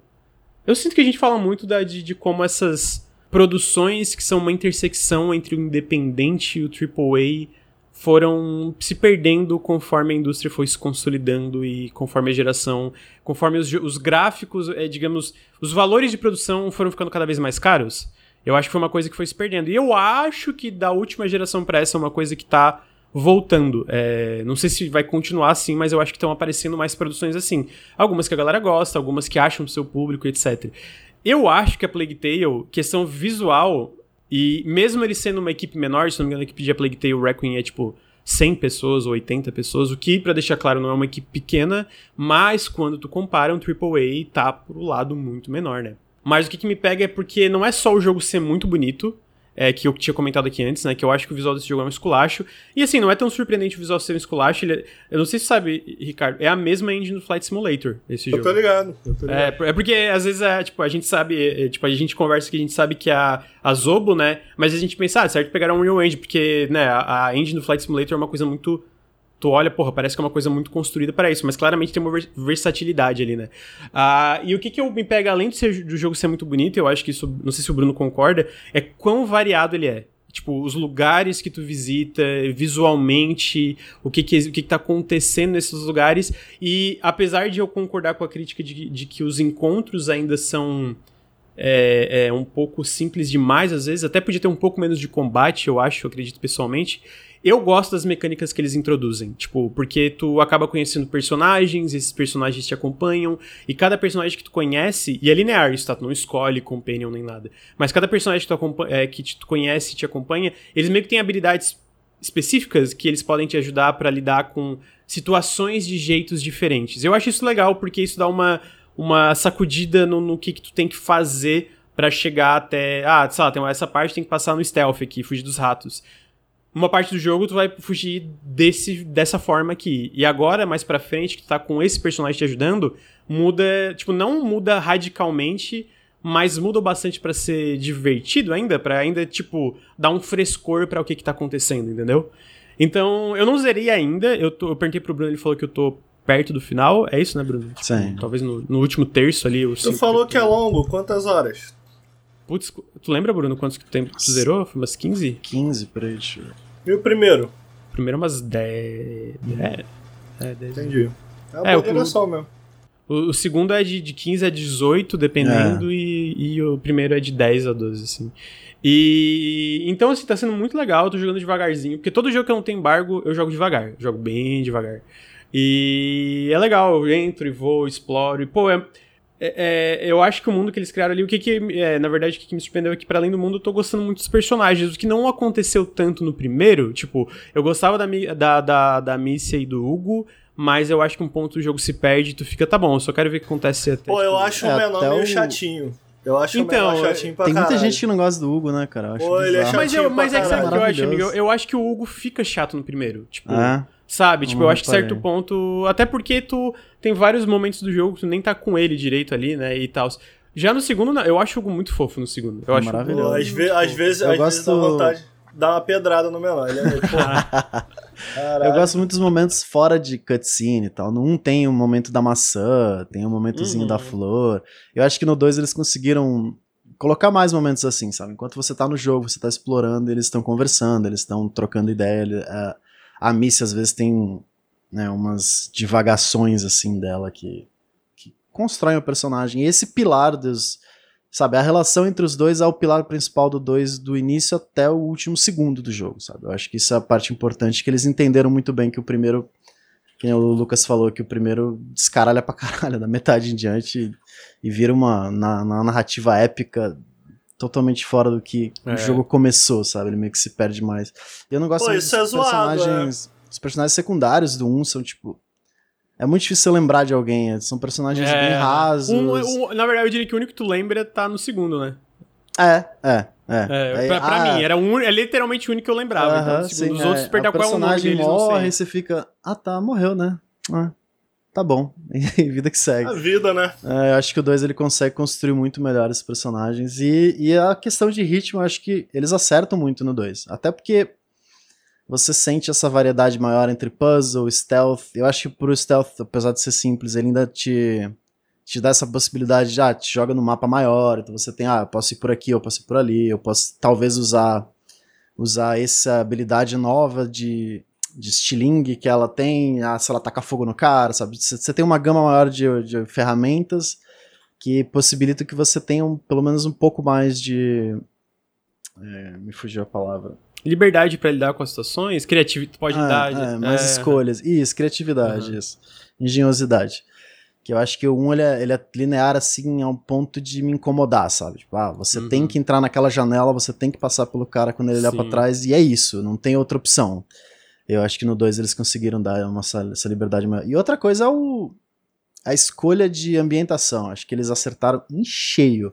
Eu sinto que a gente fala muito da, de, de como essas produções que são uma intersecção entre o independente e o AAA foram se perdendo conforme a indústria foi se consolidando e conforme a geração, conforme os, os gráficos, é, digamos, os valores de produção foram ficando cada vez mais caros. Eu acho que foi uma coisa que foi se perdendo. E eu acho que da última geração para essa é uma coisa que tá voltando. É, não sei se vai continuar assim, mas eu acho que estão aparecendo mais produções assim. Algumas que a galera gosta, algumas que acham do seu público, etc. Eu acho que a Plague Tale, questão visual, e mesmo ele sendo uma equipe menor, se não me engano, a equipe de A Plague Tale Requiem é tipo 100 pessoas ou 80 pessoas, o que, para deixar claro, não é uma equipe pequena, mas quando tu compara um AAA, tá pro lado muito menor, né? Mas o que, que me pega é porque não é só o jogo ser muito bonito, é, que eu tinha comentado aqui antes, né? Que eu acho que o visual desse jogo é um esculacho. E assim, não é tão surpreendente o visual ser um esculacho. Ele é, eu não sei se você sabe, Ricardo, é a mesma engine do Flight Simulator, esse eu jogo. Tô ligado, eu tô ligado. É, é porque às vezes é, tipo, a gente sabe, é, tipo, a gente conversa que a gente sabe que a, a Zobo, né? Mas a gente pensa, ah, certo pegar um Real Engine, porque, né, a, a engine do Flight Simulator é uma coisa muito tu olha, porra, parece que é uma coisa muito construída para isso, mas claramente tem uma versatilidade ali, né? Ah, e o que que eu me pega, além ser, do jogo ser muito bonito, eu acho que isso, não sei se o Bruno concorda, é quão variado ele é. Tipo, os lugares que tu visita, visualmente, o que que, o que que tá acontecendo nesses lugares. E apesar de eu concordar com a crítica de, de que os encontros ainda são é, é, um pouco simples demais, às vezes, até podia ter um pouco menos de combate, eu acho, eu acredito pessoalmente. Eu gosto das mecânicas que eles introduzem, tipo, porque tu acaba conhecendo personagens, esses personagens te acompanham, e cada personagem que tu conhece, e é linear isso, tá? Tu não escolhe companion nem nada. Mas cada personagem que tu, é, que tu conhece e te acompanha, eles meio que têm habilidades específicas que eles podem te ajudar para lidar com situações de jeitos diferentes. Eu acho isso legal porque isso dá uma, uma sacudida no, no que, que tu tem que fazer para chegar até. Ah, sei lá, tem essa parte tem que passar no stealth aqui, fugir dos ratos. Uma parte do jogo tu vai fugir desse, dessa forma aqui. E agora, mais pra frente, que tu tá com esse personagem te ajudando, muda. Tipo, não muda radicalmente, mas muda bastante para ser divertido ainda, para ainda, tipo, dar um frescor para o que que tá acontecendo, entendeu? Então, eu não zerei ainda. Eu, tô, eu perguntei pro Bruno, ele falou que eu tô perto do final. É isso, né, Bruno? Tipo, Sim. Talvez no, no, último terço ali. Tu falou que é longo. Quantas horas? Putz, tu lembra, Bruno, quantos tempo tu zerou? Foi umas 15? 15, peraí, deixa eu ver. E o primeiro? Primeiro umas 10. É, é 10. Entendi. É uma é, o, mesmo. O, o, segundo é de, de 15 a 18, dependendo, é. e, e o primeiro é de 10 a 12, assim. E então, assim, tá sendo muito legal, eu tô jogando devagarzinho, porque todo jogo que eu não tenho embargo, eu jogo devagar. Eu jogo bem devagar. E é legal, eu entro e vou, exploro, e pô, é, é, é, eu acho que o mundo que eles criaram ali, o que que, é, na verdade, o que, que me surpreendeu é que, para além do mundo, eu tô gostando muito dos personagens, o que não aconteceu tanto no primeiro, tipo, eu gostava da, da, da, da Missy e do Hugo, mas eu acho que um ponto do jogo se perde e tu fica, tá bom, eu só quero ver o que acontece até. Pô, eu tipo, acho o é, menor meio o... chatinho. Eu acho então, o chatinho pra Tem caralho. muita gente que não gosta do Hugo, né, cara? Eu acho Pô, ele é mas eu, mas é que sabe o que eu acho, amigo? Eu, eu, acho que o Hugo fica chato no primeiro. Tipo, ah. Sabe? Tipo, eu acho que certo ponto. Até porque tu tem vários momentos do jogo que tu nem tá com ele direito ali, né? E tal. Já no segundo, eu acho o Hugo muito fofo no segundo. Eu é acho maravilhoso. Às, ve às vezes, eu às gosto... vezes dá vontade dar uma pedrada no menor. Ele é, eu gosto muito dos momentos fora de cutscene e tal. No 1 tem o momento da maçã, tem o momentozinho uhum. da flor. Eu acho que no 2 eles conseguiram colocar mais momentos assim, sabe? Enquanto você tá no jogo, você tá explorando, eles estão conversando, eles estão trocando ideia. Ele, a, a Missy às vezes tem né, umas divagações assim dela que, que constroem o personagem. E esse pilar dos. Sabe, a relação entre os dois é o pilar principal do dois do início até o último segundo do jogo, sabe? Eu acho que isso é a parte importante, que eles entenderam muito bem que o primeiro que o Lucas falou que o primeiro descaralha pra caralho, da metade em diante, e, e vira uma na, na, narrativa épica totalmente fora do que é. o jogo começou, sabe? Ele meio que se perde mais. Eu não gosto Pô, dos é personagens. Zoado, é. Os personagens secundários do 1 são, tipo. É muito difícil lembrar de alguém. São personagens é. bem rasos. Um, um, na verdade, eu diria que o único que tu lembra tá no segundo, né? É, é. É, é pra, pra ah, mim, era um, é literalmente o único que eu lembrava. Uh -huh, então, sim, os outros é, perderam qual é o nome deles, morre e você fica, ah tá, morreu, né? Ah, tá bom. E vida que segue. A vida, né? É, eu acho que o 2 ele consegue construir muito melhor esses personagens. E, e a questão de ritmo, eu acho que eles acertam muito no 2. Até porque você sente essa variedade maior entre puzzle, stealth. Eu acho que pro stealth, apesar de ser simples, ele ainda te te dá essa possibilidade de, ah, te joga no mapa maior, então você tem, ah, eu posso ir por aqui, eu posso ir por ali, eu posso talvez usar usar essa habilidade nova de, de estilingue que ela tem, ah, se ela taca fogo no cara, sabe? Você tem uma gama maior de, de ferramentas que possibilita que você tenha um, pelo menos um pouco mais de... É, me fugiu a palavra. Liberdade para lidar com as situações, criatividade, pode ah, dar... É, mais é... escolhas. Isso, criatividade, uhum. isso. Engenhosidade. Que eu acho que o 1 ele é, ele é linear assim a um ponto de me incomodar, sabe? Tipo, ah, você uhum. tem que entrar naquela janela, você tem que passar pelo cara quando ele olhar pra trás, e é isso, não tem outra opção. Eu acho que no 2 eles conseguiram dar uma, essa liberdade maior. E outra coisa é o, a escolha de ambientação. Acho que eles acertaram em cheio.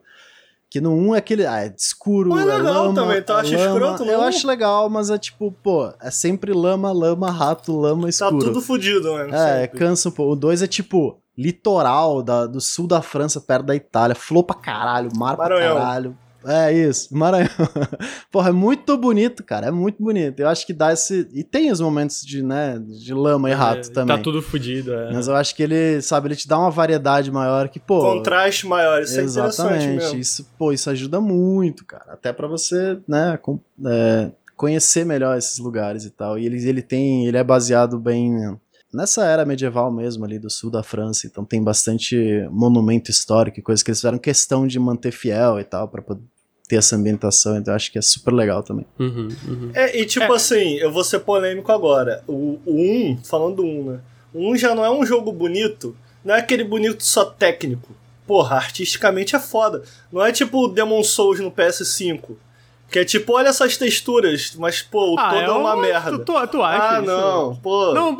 Que no 1 é aquele. Ah, é escuro. Mas é legal lama, também, tu acha é escroto, não? Eu acho legal, mas é tipo, pô, é sempre lama, lama, rato, lama, tá escuro. Tá tudo fodido, mano. É, sempre. cansa um pouco. O 2 é tipo, litoral da, do sul da França, perto da Itália, flor pra caralho, mar Maranhão. pra caralho. É isso, Maranhão. Porra, é muito bonito, cara. É muito bonito. Eu acho que dá esse. E tem os momentos de, né, de lama e é, rato é, também. Tá tudo fodido, é. Mas eu acho que ele, sabe, ele te dá uma variedade maior que, pô. Contraste maior, isso exatamente, é interessante. Isso, pô, isso ajuda muito, cara. Até para você, né, com, é, conhecer melhor esses lugares e tal. E ele, ele tem. Ele é baseado bem nessa era medieval mesmo, ali do sul da França. Então tem bastante monumento histórico e coisas que eles fizeram questão de manter fiel e tal, para poder ter essa ambientação. Então acho que é super legal também. Uhum, uhum. É, e tipo é. assim, eu vou ser polêmico agora. O, o 1, falando do 1, né? O 1 já não é um jogo bonito, não é aquele bonito só técnico. Porra, artisticamente é foda. Não é tipo o Demon Souls no PS5 Que é tipo, olha essas texturas, mas, pô, o ah, todo é, é uma um... merda. Tu, tu, tu acha Ah, isso? não, pô. Não,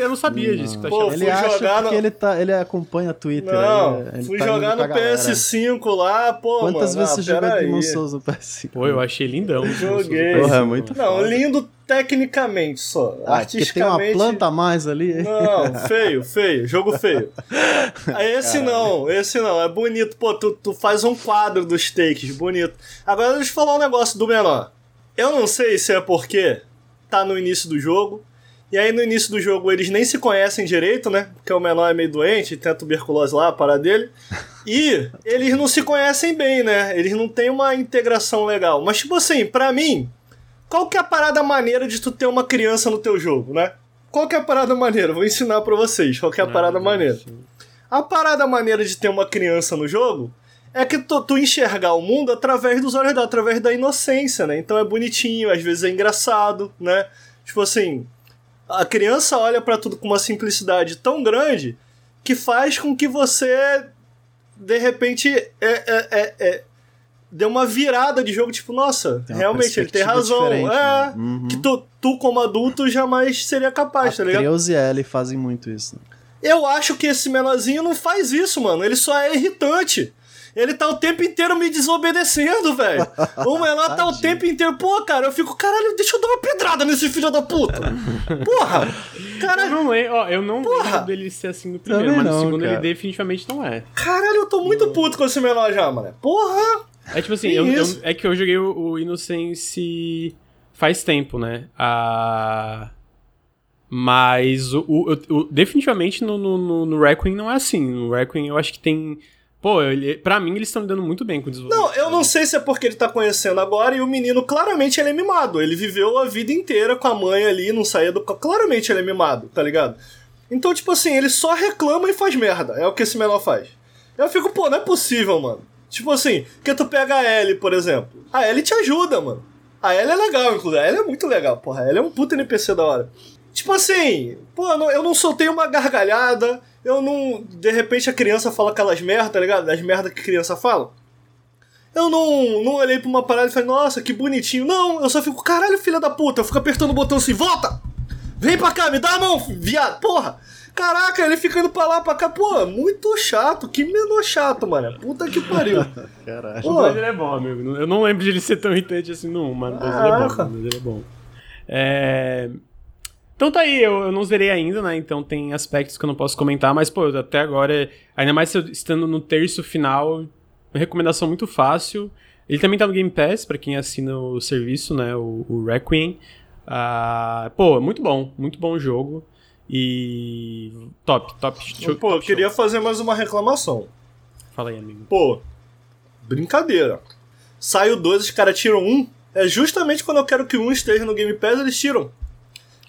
eu não sabia não. disso que tu pô, Ele acha no... ele, tá, ele acompanha Twitter. Não, ele, fui tá jogar no PS5 lá, pô, Quantas mano, vezes ah, você jogou Demon Souls no PS5? Pô, eu achei lindão. Joguei. Porra, é muito Não, foda. lindo tecnicamente só. Ah, artisticamente. tem uma planta a mais ali. Não, feio, feio. Jogo feio. Esse Caralho. não, esse não. É bonito. Pô, tu, tu faz um quadro dos takes, bonito. Agora deixa eu falar um negócio do menor. Eu não sei se é porque tá no início do jogo. E aí no início do jogo eles nem se conhecem direito, né? Porque o menor é meio doente, tem a tuberculose lá, a parada dele. E eles não se conhecem bem, né? Eles não têm uma integração legal. Mas tipo assim, pra mim, qual que é a parada maneira de tu ter uma criança no teu jogo, né? Qual que é a parada maneira? Vou ensinar pra vocês qual que é a parada maneira. A parada maneira de ter uma criança no jogo é que tu, tu, enxergar o mundo através dos olhos dela, através da inocência, né? Então é bonitinho, às vezes é engraçado, né? Tipo assim, a criança olha para tudo com uma simplicidade tão grande que faz com que você, de repente, é, é, é, é deu uma virada de jogo, tipo, nossa, realmente, ele tem razão. É, né? uhum. que tu, tu, como adulto, jamais seria capaz, a tá ligado? Creus e Ellie fazem muito isso. Né? Eu acho que esse menorzinho não faz isso, mano. Ele só é irritante. Ele tá o tempo inteiro me desobedecendo, velho. O menor tá o tempo inteiro. Pô, cara, eu fico, caralho, deixa eu dar uma pedrada nesse filho da puta. Porra! Caralho. Eu não lembro, ó, eu não Porra. lembro dele ser assim no primeiro, Também mas no segundo cara. ele definitivamente não é. Caralho, eu tô muito puto com esse menor já, mano. Porra! É tipo assim, eu, eu, é que eu joguei o, o Innocence faz tempo, né? Ah. Mas o, o, o definitivamente no, no, no Requiem não é assim. No Requiem eu acho que tem Pô, ele, pra mim eles estão lidando muito bem com o desenvolvimento. Não, eu não sei se é porque ele tá conhecendo agora e o menino claramente ele é mimado. Ele viveu a vida inteira com a mãe ali, não saía do. Claramente ele é mimado, tá ligado? Então, tipo assim, ele só reclama e faz merda. É o que esse menor faz. Eu fico, pô, não é possível, mano. Tipo assim, que tu pega a Ellie, por exemplo. A Ellie te ajuda, mano. A Ellie é legal, inclusive. A Ellie é muito legal, porra. A Ellie é um puta NPC da hora. Tipo assim, pô, eu não soltei uma gargalhada, eu não. De repente a criança fala aquelas merdas, tá ligado? As merdas que criança fala. Eu não, não olhei pra uma parada e falei, nossa, que bonitinho. Não, eu só fico, caralho, filha da puta. Eu fico apertando o botão assim, volta! Vem pra cá, me dá a mão, viado, porra! Caraca, ele fica indo pra lá, pra cá. Pô, muito chato. Que menor chato, mano. Puta que pariu. Caralho. Pô. Mas ele é bom, amigo. Eu não lembro de ele ser tão irritante assim, não, mano. Mas ele é bom. Mas ele é bom. É... Então tá aí, eu, eu não zerei ainda, né? Então tem aspectos que eu não posso comentar, mas, pô, até agora, ainda mais estando no terço final, recomendação muito fácil. Ele também tá no Game Pass, para quem assina o serviço, né? O, o Requiem. Uh, pô, muito bom, muito bom jogo. E. Top, top. Show, pô, eu queria fazer mais uma reclamação. Fala aí, amigo. Pô, brincadeira. Sai o 2, os caras tiram um. É justamente quando eu quero que um esteja no Game Pass, eles tiram.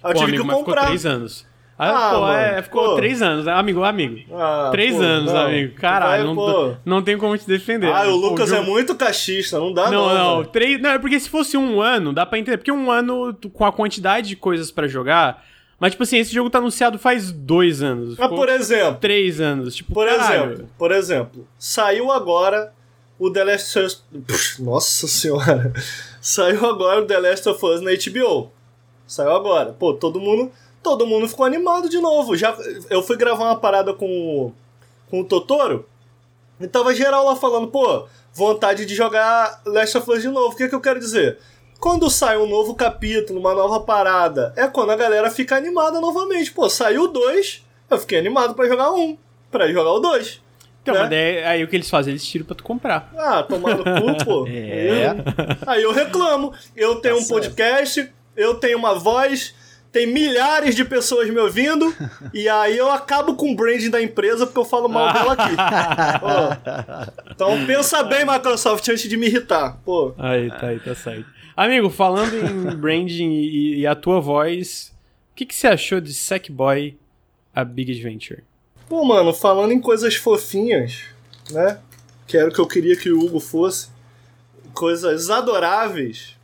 Eu pô, tive amigo, que comprar. ficou três anos. Ah, ah pô, mano, é, ficou pô. três anos, amigo, amigo. Ah, três pô, anos, não. amigo. Caralho, não, não tem como te defender. Ah, o Lucas jogo... é muito cachista, não dá não. Não, não. Três, não, é porque se fosse um ano, dá pra entender. Porque um ano, com a quantidade de coisas para jogar. Mas, tipo assim, esse jogo tá anunciado faz dois anos. Mas, por exemplo. Três anos. Tipo, por caralho. exemplo, por exemplo, saiu agora o The Last of Us. Nossa senhora! Saiu agora o The Last of Us na HBO. Saiu agora. Pô, todo mundo, todo mundo ficou animado de novo. Já eu fui gravar uma parada com com o Totoro e tava geral lá falando, pô, vontade de jogar Last of Us de novo. O que é que eu quero dizer? Quando sai um novo capítulo, uma nova parada, é quando a galera fica animada novamente. Pô, saiu dois, eu fiquei animado para jogar um, para jogar o dois. Então, né? mas daí, aí o que eles fazem? Eles tiram pra tu comprar. Ah, tomar no cu, pô. é. Aí eu reclamo. Eu tenho tá um certo. podcast, eu tenho uma voz, tem milhares de pessoas me ouvindo, e aí eu acabo com o branding da empresa porque eu falo mal dela aqui. Pô. Então pensa bem, Microsoft, antes de me irritar. Pô. Aí, tá aí, tá certo. Amigo, falando em branding e, e, a tua voz, o que, que você achou de Sackboy a Big Adventure? Pô, mano, falando em coisas fofinhas, né? Que era o que eu queria que o Hugo fosse. Coisas adoráveis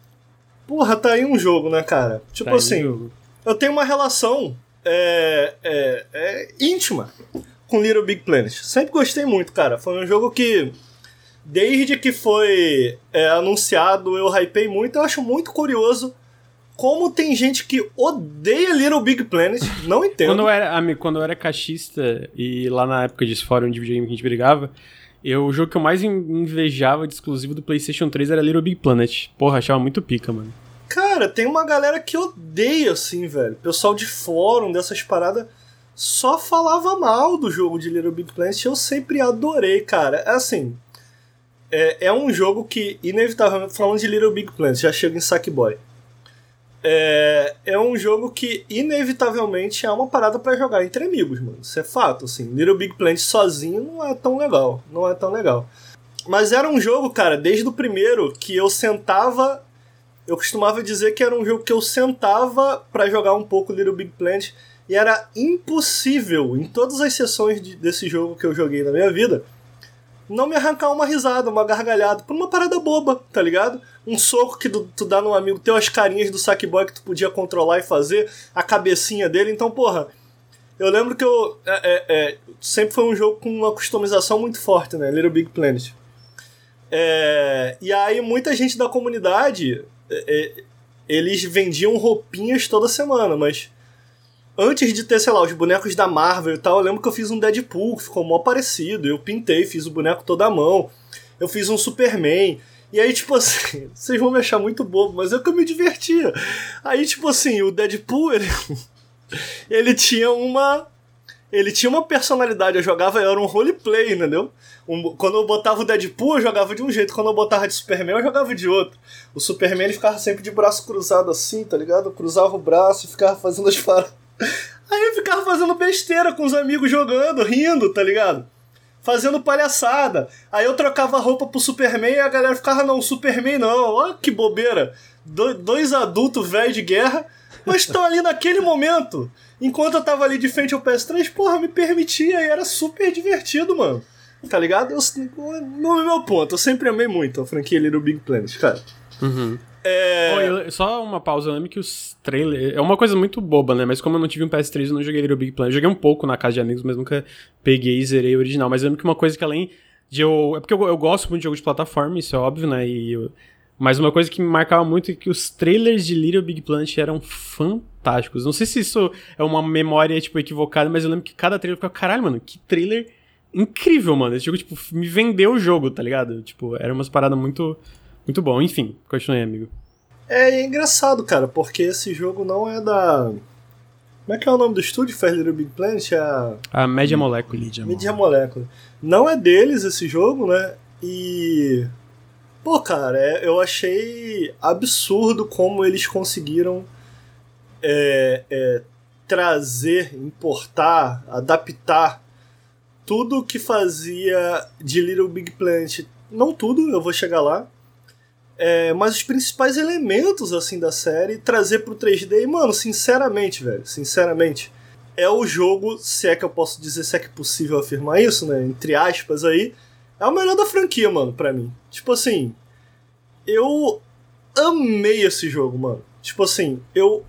Porra, tá aí um jogo, né, cara? Tipo tá assim, eu tenho uma relação é, é, é, íntima com Little Big Planet. Sempre gostei muito, cara. Foi um jogo que desde que foi é, anunciado, eu hypei muito. Eu acho muito curioso como tem gente que odeia Little Big Planet, não entendo. quando, eu era, quando eu era caixista e lá na época de fórum de videogame que a gente brigava, eu, o jogo que eu mais invejava de exclusivo do PlayStation 3 era Little Big Planet. Porra, achava muito pica, mano. Cara, tem uma galera que odeia, assim, velho. Pessoal de fórum, dessas paradas, só falava mal do jogo de Little Big Planet. Eu sempre adorei, cara. É assim, é, é um jogo que, inevitavelmente, falando de Little Big Planet, já chega em Sackboy. É, é um jogo que, inevitavelmente, é uma parada para jogar entre amigos, mano. Isso é fato, assim. Little Big Planet sozinho não é tão legal. Não é tão legal. Mas era um jogo, cara, desde o primeiro, que eu sentava eu costumava dizer que era um jogo que eu sentava para jogar um pouco Little Big Planet e era impossível em todas as sessões de, desse jogo que eu joguei na minha vida não me arrancar uma risada, uma gargalhada por uma parada boba, tá ligado? Um soco que tu, tu dá no amigo teu, as carinhas do Sackboy que tu podia controlar e fazer, a cabecinha dele. Então, porra, eu lembro que eu. É, é, é, sempre foi um jogo com uma customização muito forte, né? Little Big Planet. É, e aí, muita gente da comunidade é, é, eles vendiam roupinhas toda semana, mas antes de ter, sei lá, os bonecos da Marvel e tal, eu lembro que eu fiz um Deadpool que ficou mó parecido. Eu pintei, fiz o boneco toda a mão. Eu fiz um Superman. E aí, tipo assim, vocês vão me achar muito bobo, mas é que eu me divertia. Aí, tipo assim, o Deadpool, ele, ele tinha uma. Ele tinha uma personalidade, eu jogava, era um roleplay, entendeu? Um, quando eu botava o Deadpool, eu jogava de um jeito. Quando eu botava de Superman, eu jogava de outro. O Superman ele ficava sempre de braço cruzado assim, tá ligado? Eu cruzava o braço e ficava fazendo as paradas. Aí eu ficava fazendo besteira com os amigos jogando, rindo, tá ligado? Fazendo palhaçada. Aí eu trocava roupa pro Superman e a galera ficava, não, Superman não. Olha que bobeira. Do, dois adultos velhos de guerra, mas estão ali naquele momento. Enquanto eu tava ali de frente ao PS3, porra, me permitia e era super divertido, mano. Tá ligado? Eu, não é meu ponto. Eu sempre amei muito a franquia do Big Planet, cara. Uhum. É... só uma pausa, eu lembro que os trailers. É uma coisa muito boba, né? Mas como eu não tive um PS3, eu não joguei Little Big Planet. Eu joguei um pouco na casa de amigos, mas nunca peguei e zerei o original. Mas eu lembro que uma coisa que além de eu. É porque eu, eu gosto muito de jogo de plataforma, isso é óbvio, né? E eu... Mas uma coisa que me marcava muito é que os trailers de Little Big Planet eram fantásticos. Não sei se isso é uma memória, tipo, equivocada, mas eu lembro que cada trailer ficava, caralho, mano, que trailer incrível, mano. Esse jogo, tipo, me vendeu o jogo, tá ligado? Tipo, era umas paradas muito, muito bom. Enfim, continue, amigo. É, é engraçado, cara, porque esse jogo não é da. Como é que é o nome do estúdio faz Little Big Planet? É a, a Media Molecule. Media, Media Molecule. Não é deles esse jogo, né? E. Pô, cara, é, eu achei absurdo como eles conseguiram é, é, trazer, importar, adaptar tudo que fazia de Little Big Planet. Não tudo, eu vou chegar lá. É, mas os principais elementos assim da série trazer pro 3D. E, mano, sinceramente, velho, sinceramente, é o jogo, se é que eu posso dizer, se é que é possível afirmar isso, né? Entre aspas aí, é o melhor da franquia, mano, pra mim. Tipo assim, eu amei esse jogo, mano. Tipo assim, eu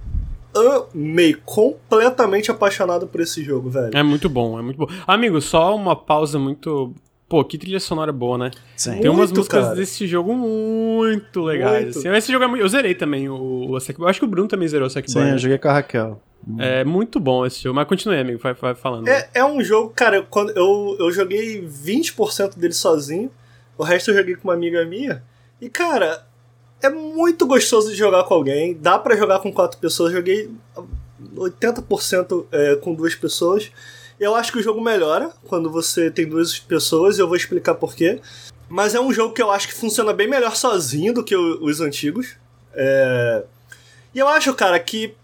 amei, completamente apaixonado por esse jogo, velho. É muito bom, é muito bom. Amigo, só uma pausa muito. Pô, que trilha sonora boa, né? Sim. Tem muito, umas músicas cara. desse jogo muito legais. Muito. Assim. Esse jogo é muito... Eu zerei também o, o Eu acho que o Bruno também zerou o Sackboy. Sim, eu joguei com a Raquel. É muito bom esse jogo, mas continue, amigo, vai, vai falando. É, é um jogo, cara, quando eu, eu joguei 20% dele sozinho, o resto eu joguei com uma amiga minha, e cara, é muito gostoso de jogar com alguém. Dá para jogar com quatro pessoas. Joguei 80% é, com duas pessoas. Eu acho que o jogo melhora quando você tem duas pessoas, e eu vou explicar porquê. Mas é um jogo que eu acho que funciona bem melhor sozinho do que os antigos. É... E eu acho, cara, que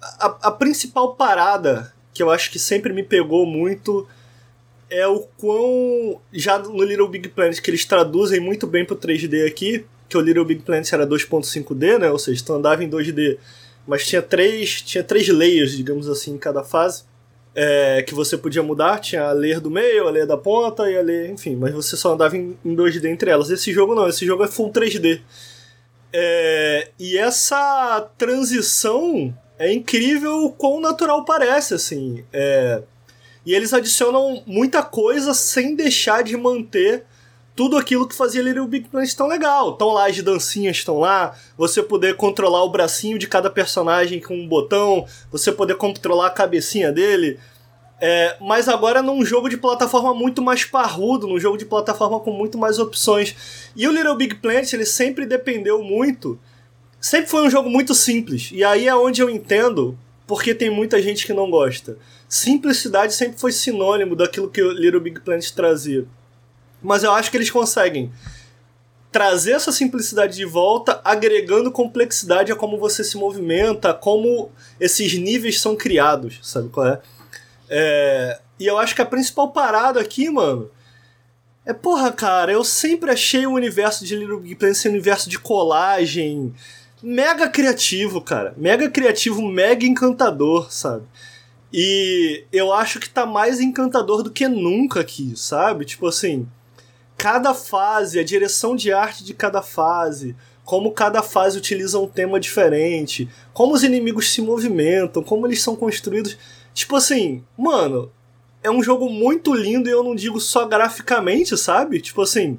a, a, principal parada que eu acho que sempre me pegou muito é o quão. Já no Little Big Planet, que eles traduzem muito bem pro 3D aqui, que o Little Big Planet era 2.5D, né? Ou seja, tu andava em 2D, mas tinha três, tinha três layers, digamos assim, em cada fase. É, que você podia mudar, tinha a layer do meio, a layer da ponta e a layer, enfim, mas você só andava em, em 2D entre elas. Esse jogo não, esse jogo é full 3D. É, e essa transição é incrível o quão natural parece, assim. É, e eles adicionam muita coisa sem deixar de manter tudo aquilo que fazia Little Big Planet tão legal. Estão lá as dancinhas, estão lá, você poder controlar o bracinho de cada personagem com um botão, você poder controlar a cabecinha dele. É, mas agora num jogo de plataforma muito mais parrudo, num jogo de plataforma com muito mais opções. E o Little Big Planet, ele sempre dependeu muito. Sempre foi um jogo muito simples. E aí é onde eu entendo porque tem muita gente que não gosta. Simplicidade sempre foi sinônimo daquilo que o Little Big Planet trazia. Mas eu acho que eles conseguem trazer essa simplicidade de volta, agregando complexidade a como você se movimenta, a como esses níveis são criados, sabe qual é? é? E eu acho que a principal parada aqui, mano, é porra, cara, eu sempre achei o universo de Little Big Planet um universo de colagem, mega criativo, cara. Mega criativo, mega encantador, sabe? E eu acho que tá mais encantador do que nunca aqui, sabe? Tipo assim, cada fase, a direção de arte de cada fase, como cada fase utiliza um tema diferente, como os inimigos se movimentam, como eles são construídos. Tipo assim, mano, é um jogo muito lindo e eu não digo só graficamente, sabe? Tipo assim,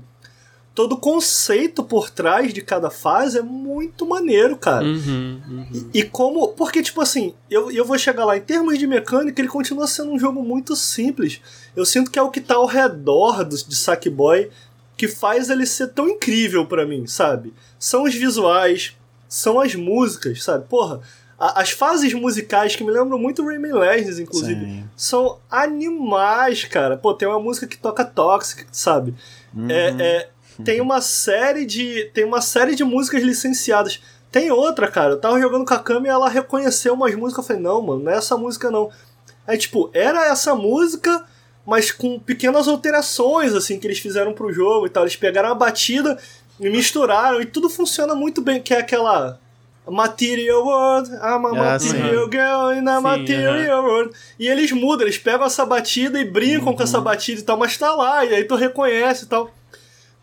todo o conceito por trás de cada fase é muito maneiro, cara. Uhum, uhum. E, e, como. Porque, tipo assim, eu, eu vou chegar lá. Em termos de mecânica, ele continua sendo um jogo muito simples. Eu sinto que é o que tá ao redor do, de Sackboy que faz ele ser tão incrível para mim, sabe? São os visuais, são as músicas, sabe? Porra, a, as fases musicais que me lembram muito Rayman Legends, inclusive, Sim. são animais, cara. Pô, tem uma música que toca Toxic, sabe? Uhum. É, é, tem uma série de tem uma série de músicas licenciadas. Tem outra, cara. Eu tava jogando com a Kami e ela reconheceu umas músicas. Eu falei, não, mano, não é essa música não. Aí, tipo, era essa música, mas com pequenas alterações, assim, que eles fizeram pro jogo e tal. Eles pegaram a batida e misturaram e tudo funciona muito bem, que é aquela. Material World, I'm a ah, Material sim. Girl in a sim, Material World. E eles mudam, eles pegam essa batida e brincam uhum. com essa batida e tal, mas tá lá, e aí tu reconhece e tal.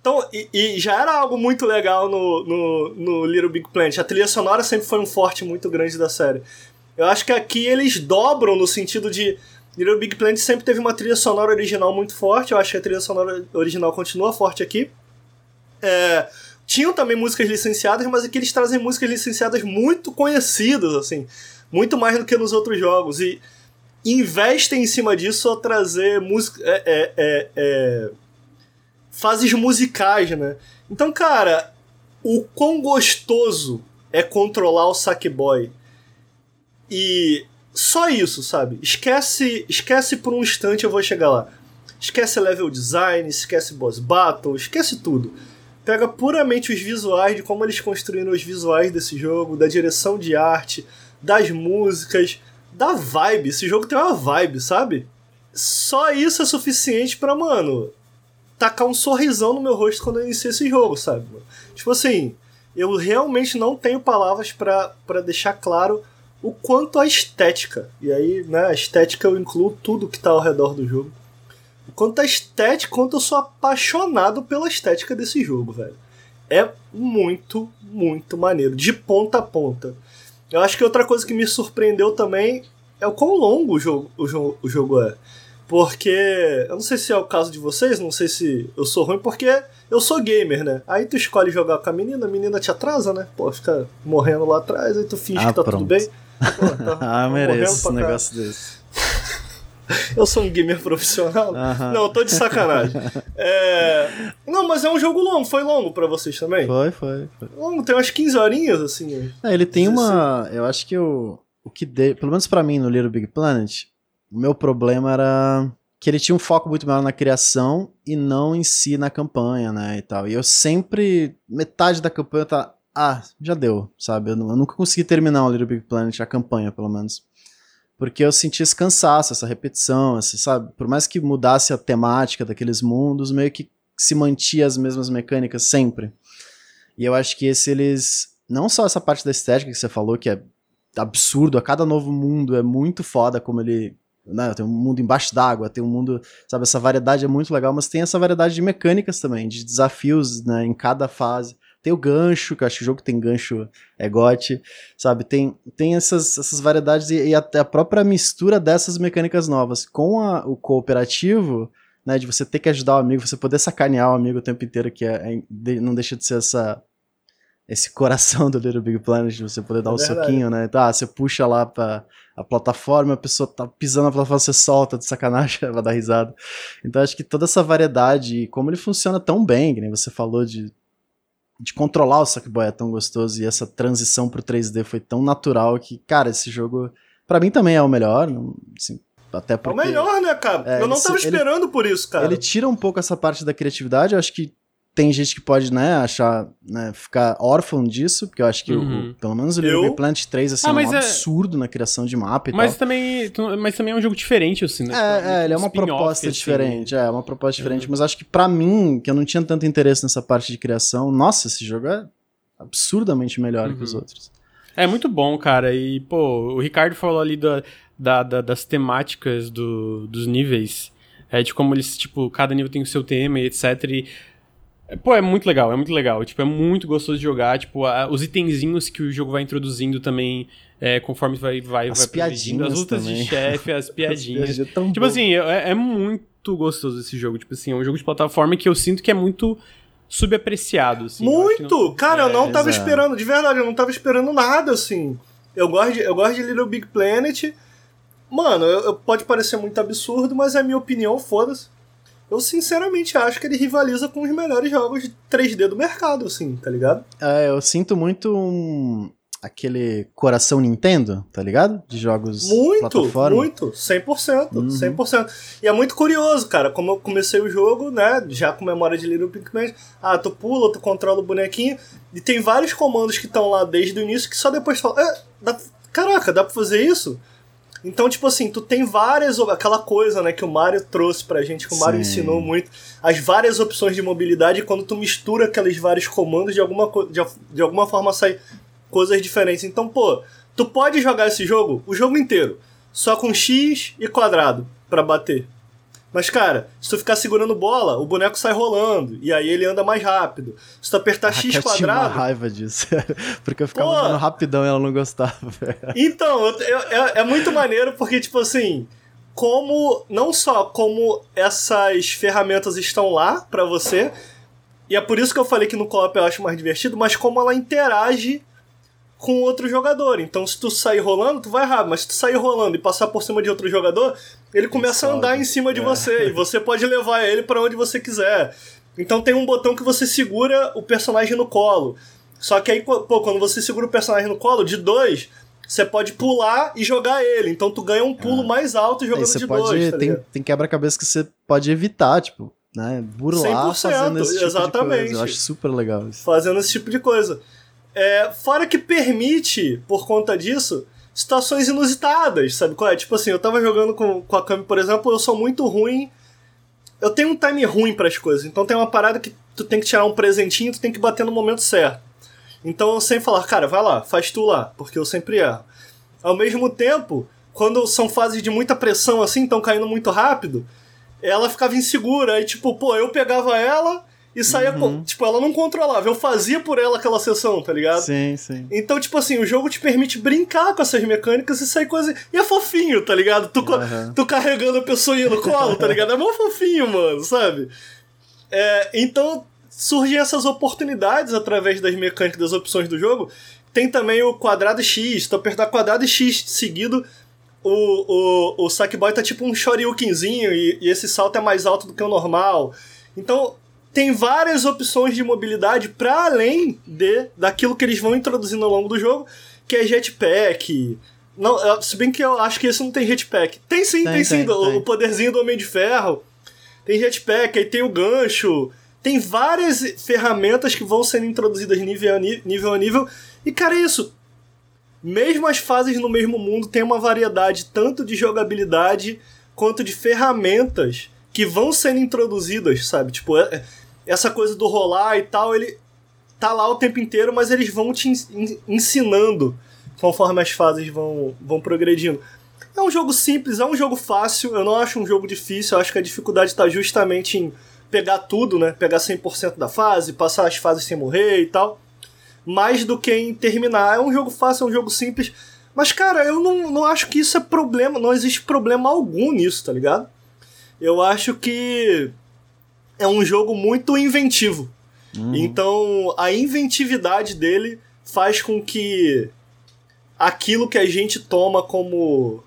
Então, e, e, já era algo muito legal no, no, no Little Big Planet. A trilha sonora sempre foi um forte muito grande da série. Eu acho que aqui eles dobram no sentido de. Little Big Planet sempre teve uma trilha sonora original muito forte. Eu acho que a trilha sonora original continua forte aqui. É, tinham também músicas licenciadas, mas aqui eles trazem músicas licenciadas muito conhecidas, assim. Muito mais do que nos outros jogos. E investem em cima disso a trazer música. É, é, é, é fases musicais, né? Então, cara, o quão gostoso é controlar o Sackboy. E só isso, sabe? Esquece, esquece por um instante, eu vou chegar lá. Esquece level design, esquece boss battle, esquece tudo. Pega puramente os visuais, de como eles construíram os visuais desse jogo, da direção de arte, das músicas, da vibe. Esse jogo tem uma vibe, sabe? Só isso é suficiente para mano, tacar um sorrisão no meu rosto quando eu inicio esse jogo, sabe? Tipo assim, eu realmente não tenho palavras para deixar claro o quanto a estética, e aí, né, a estética eu incluo tudo que tá ao redor do jogo. O quanto a estética, quanto eu sou apaixonado pela estética desse jogo, velho. É muito, muito maneiro, de ponta a ponta. Eu acho que outra coisa que me surpreendeu também é o quão longo o jogo, o jogo, o jogo é. Porque eu não sei se é o caso de vocês, não sei se eu sou ruim, porque eu sou gamer, né? Aí tu escolhe jogar com a menina, a menina te atrasa, né? Pô, fica morrendo lá atrás, aí tu finge ah, que tá pronto. tudo bem. Pô, tá, ah, mereço um negócio desse. eu sou um gamer profissional? Não, eu tô de sacanagem. É... Não, mas é um jogo longo, foi longo para vocês também? Foi, foi, foi. Longo, tem umas 15 horinhas, assim. É, ele tem uma. Eu acho que o, o que deu, pelo menos para mim no Little Big Planet, o meu problema era que ele tinha um foco muito maior na criação e não em si na campanha, né, e tal. E eu sempre, metade da campanha tá, ah, já deu, sabe? Eu, eu nunca consegui terminar o Little Big Planet, a campanha, pelo menos. Porque eu sentia esse cansaço, essa repetição, esse, sabe? Por mais que mudasse a temática daqueles mundos, meio que se mantia as mesmas mecânicas sempre. E eu acho que esse eles. Não só essa parte da estética que você falou, que é absurdo, a cada novo mundo é muito foda como ele né? Tem um mundo embaixo d'água, tem um mundo, sabe, essa variedade é muito legal, mas tem essa variedade de mecânicas também, de desafios, né, em cada fase. Tem o gancho, que eu acho que o jogo tem gancho é gote, sabe? Tem, tem essas, essas variedades e, e até a própria mistura dessas mecânicas novas com a, o cooperativo, né, de você ter que ajudar o amigo, você poder sacanear o amigo o tempo inteiro, que é, é não deixa de ser essa esse coração do Little Big Planet, de você poder dar é um verdade. soquinho, né? Tá, você puxa lá pra a plataforma, a pessoa tá pisando na plataforma, você solta de sacanagem, vai dar risada. Então acho que toda essa variedade, e como ele funciona tão bem, que nem você falou de, de controlar o Sackboy é tão gostoso, e essa transição pro 3D foi tão natural que, cara, esse jogo, para mim também é o melhor, assim, até porque, é o melhor, né, cara? É, eu não tava esperando ele, por isso, cara. Ele tira um pouco essa parte da criatividade, eu acho que tem gente que pode, né, achar, né, ficar órfão disso, porque eu acho que uhum. o, pelo menos o Little Big Planet 3 assim, ah, é um é... absurdo na criação de mapa e mas tal. Também, mas também é um jogo diferente, assim, né? É, tipo, é ele é uma proposta assim. diferente, é, uma proposta diferente, uhum. mas acho que para mim, que eu não tinha tanto interesse nessa parte de criação, nossa, esse jogo é absurdamente melhor uhum. que os uhum. outros. É muito bom, cara, e, pô, o Ricardo falou ali da, da, da das temáticas do, dos níveis, é, de como eles, tipo, cada nível tem o seu tema e etc, e Pô, é muito legal, é muito legal. Tipo, é muito gostoso de jogar. Tipo, a, os itenzinhos que o jogo vai introduzindo também, é, conforme vai vai As vai piadinhas as lutas também. de chefe, as piadinhas. as tipo bom. assim, é, é, muito gostoso esse jogo. Tipo assim, é um jogo de plataforma que eu sinto que é muito subapreciado, assim. Muito! Não... Cara, é, eu não tava exato. esperando, de verdade, eu não tava esperando nada, assim. Eu gosto de, eu gosto de Little Big Planet. Mano, eu, eu pode parecer muito absurdo, mas é a minha opinião, foda-se eu sinceramente acho que ele rivaliza com os melhores jogos de 3D do mercado, assim, tá ligado? É, eu sinto muito um, aquele coração Nintendo, tá ligado? De jogos Muito, plataforma. muito, 100%, uhum. 100%. E é muito curioso, cara, como eu comecei o jogo, né, já com memória de Little Big Man, ah, tu pula, tu controla o bonequinho, e tem vários comandos que estão lá desde o início que só depois falam, é, dá, caraca, dá pra fazer isso? Então, tipo assim, tu tem várias. Aquela coisa, né, que o Mario trouxe pra gente, que o Sim. Mario ensinou muito. As várias opções de mobilidade, quando tu mistura aqueles vários comandos, de alguma, de, de alguma forma sai coisas diferentes. Então, pô, tu pode jogar esse jogo, o jogo inteiro, só com X e quadrado para bater. Mas, cara, se tu ficar segurando bola, o boneco sai rolando. E aí ele anda mais rápido. Se tu apertar X quadrado. Eu tinha raiva disso. porque eu ficava andando rapidão e ela não gostava. então, eu, eu, é, é muito maneiro porque, tipo assim. Como. Não só como essas ferramentas estão lá para você. E é por isso que eu falei que no co-op eu acho mais divertido, mas como ela interage com outro jogador. Então, se tu sair rolando, tu vai rápido, mas se tu sair rolando e passar por cima de outro jogador, ele começa a andar em cima de é. você e você pode levar ele para onde você quiser. Então tem um botão que você segura o personagem no colo. Só que aí, pô, quando você segura o personagem no colo, de dois, você pode pular e jogar ele. Então tu ganha um pulo é. mais alto jogando de pode, dois. Tá tem, tem quebra-cabeça que você pode evitar, tipo, né? Burlar 100%, fazendo esse tipo exatamente. de coisa. Eu acho super legal isso. Fazendo esse tipo de coisa. É, fora que permite, por conta disso, situações inusitadas, sabe qual é? Tipo assim, eu tava jogando com, com a Kami, por exemplo, eu sou muito ruim. Eu tenho um time ruim para as coisas. Então tem uma parada que tu tem que tirar um presentinho, tu tem que bater no momento certo. Então eu sempre falar, cara, vai lá, faz tu lá, porque eu sempre erro. Ao mesmo tempo, quando são fases de muita pressão assim, estão caindo muito rápido, ela ficava insegura. Aí, tipo, pô, eu pegava ela, e saía. Uhum. Tipo, ela não controlava. Eu fazia por ela aquela sessão, tá ligado? Sim, sim. Então, tipo assim, o jogo te permite brincar com essas mecânicas e sair coisa. E é fofinho, tá ligado? Tu, uhum. tu carregando a pessoinha no colo, tá ligado? É mó fofinho, mano, sabe? É, então, surgem essas oportunidades através das mecânicas, das opções do jogo. Tem também o quadrado X. Tu apertar quadrado X seguido o, o, o Sackboy tá tipo um shoryukenzinho e, e, esse salto é mais alto do que o normal. Então, tem várias opções de mobilidade para além de daquilo que eles vão introduzindo ao longo do jogo, que é jetpack. Não, se bem que eu acho que esse não tem jetpack. Tem sim, tem, tem sim, tem, o, poderzinho do Homem de Ferro. Tem jetpack, aí tem o gancho. Tem várias ferramentas que vão sendo introduzidas nível a nível. A nível e, cara, é isso. Mesmo as fases no mesmo mundo tem uma variedade tanto de jogabilidade quanto de ferramentas que vão sendo introduzidas, sabe? Tipo, é, é, essa coisa do rolar e tal, ele tá lá o tempo inteiro, mas eles vão te ensinando conforme as fases vão, vão progredindo. É um jogo simples, é um jogo fácil, eu não acho um jogo difícil, eu acho que a dificuldade está justamente em pegar tudo, né? Pegar 100% da fase, passar as fases sem morrer e tal. Mais do que em terminar. É um jogo fácil, é um jogo simples. Mas, cara, eu não, não acho que isso é problema, não existe problema algum nisso, tá ligado? Eu acho que é um jogo muito inventivo. Uhum. Então, a inventividade dele faz com que aquilo que a gente toma como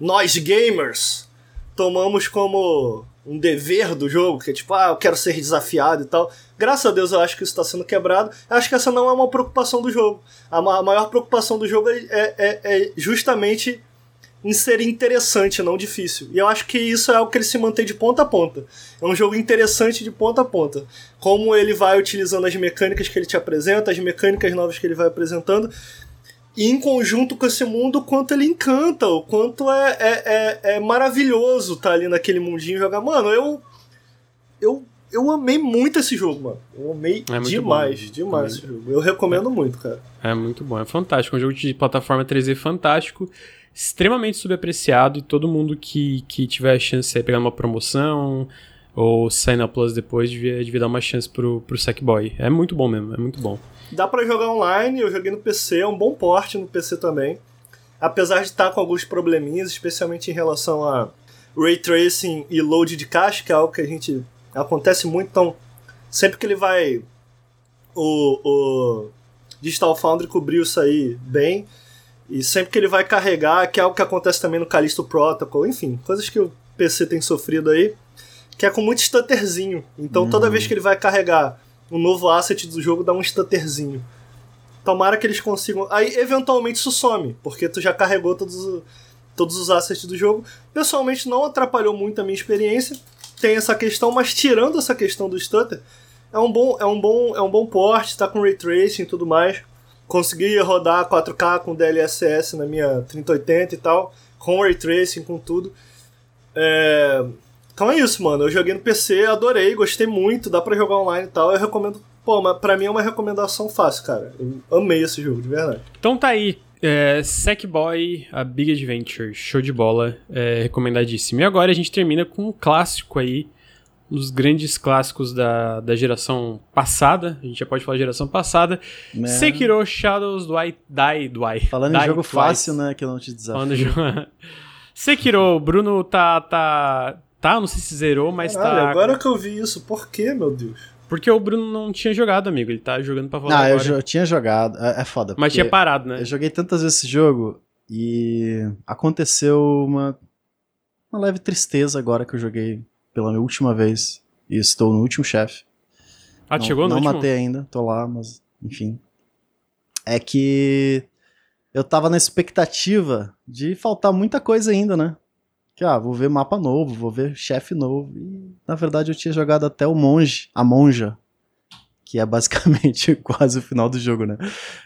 nós gamers tomamos como um dever do jogo, que é tipo, ah, eu quero ser desafiado e tal. Graças a Deus eu acho que isso está sendo quebrado. Eu acho que essa não é uma preocupação do jogo. A, maior preocupação do jogo é, é, é, é justamente em ser interessante, não difícil. E eu acho que isso é o que ele se mantém de ponta a ponta. É um jogo interessante de ponta a ponta. Como ele vai utilizando as mecânicas que ele te apresenta, as mecânicas novas que ele vai apresentando, e em conjunto com esse mundo, o quanto ele encanta, o quanto é, é, é, é maravilhoso estar tá ali naquele mundinho e jogar. Mano, eu. Eu eu amei muito esse jogo, mano. Eu amei é demais, bom. demais esse jogo. Eu recomendo é, muito, cara. É muito bom, é fantástico. É um jogo de plataforma 3D fantástico extremamente subapreciado e todo mundo que, que tiver a chance de pegar uma promoção ou sair na Plus depois devia, devia dar uma chance pro, pro Sackboy. É muito bom mesmo, é muito bom. Dá para jogar online, eu joguei no PC, é um bom porte no PC também. Apesar de estar com alguns probleminhas, especialmente em relação a Ray Tracing e load de caixa, que é algo que a gente acontece muito, então sempre que ele vai o, o Digital Foundry cobriu isso aí bem. E sempre que ele vai carregar, que é algo que acontece também no Callisto Protocol, enfim, coisas que o PC tem sofrido aí, que é com muito stutterzinho. Então uhum. toda vez que ele vai carregar um novo asset do jogo, dá um stutterzinho. Tomara que eles consigam. Aí eventualmente isso some, porque tu já carregou todos, todos os assets do jogo. Pessoalmente não atrapalhou muito a minha experiência. Tem essa questão, mas tirando essa questão do stutter, é um bom, é um bom, é um bom porte, tá com ray tracing e tudo mais consegui rodar 4K com DLSS na minha 3080 e tal, com Ray Tracing, com tudo. É... Então é isso, mano. Eu joguei no PC, adorei, gostei muito, dá pra jogar online e tal. Eu recomendo. Pô, mas pra mim é uma recomendação fácil, cara. Eu amei esse jogo, de verdade. Então tá aí. É, Sackboy, a Big Adventure, show de bola, é, recomendadíssimo. E agora a gente termina com um clássico aí dos grandes clássicos da, da geração passada, a gente já pode falar geração passada, né? Sekiro Shadows Die, Die, Die. Falando Die, em jogo fácil, né, que eu não te desafio. Falando em jogo... Sekiro, Bruno tá, tá, tá, não sei se zerou, mas Caralho, tá... agora que eu vi isso, por que, meu Deus? Porque o Bruno não tinha jogado, amigo, ele tá jogando pra falar Não, agora. eu tinha jogado, é, é foda. Mas tinha parado, né? Eu joguei tantas vezes esse jogo e aconteceu uma, uma leve tristeza agora que eu joguei pela última vez e estou no último chefe. Ah, não, chegou no Não último? matei ainda, tô lá, mas enfim. É que eu tava na expectativa de faltar muita coisa ainda, né? Que, ah, vou ver mapa novo, vou ver chefe novo. E, na verdade, eu tinha jogado até o monge, a monja, que é basicamente quase o final do jogo, né?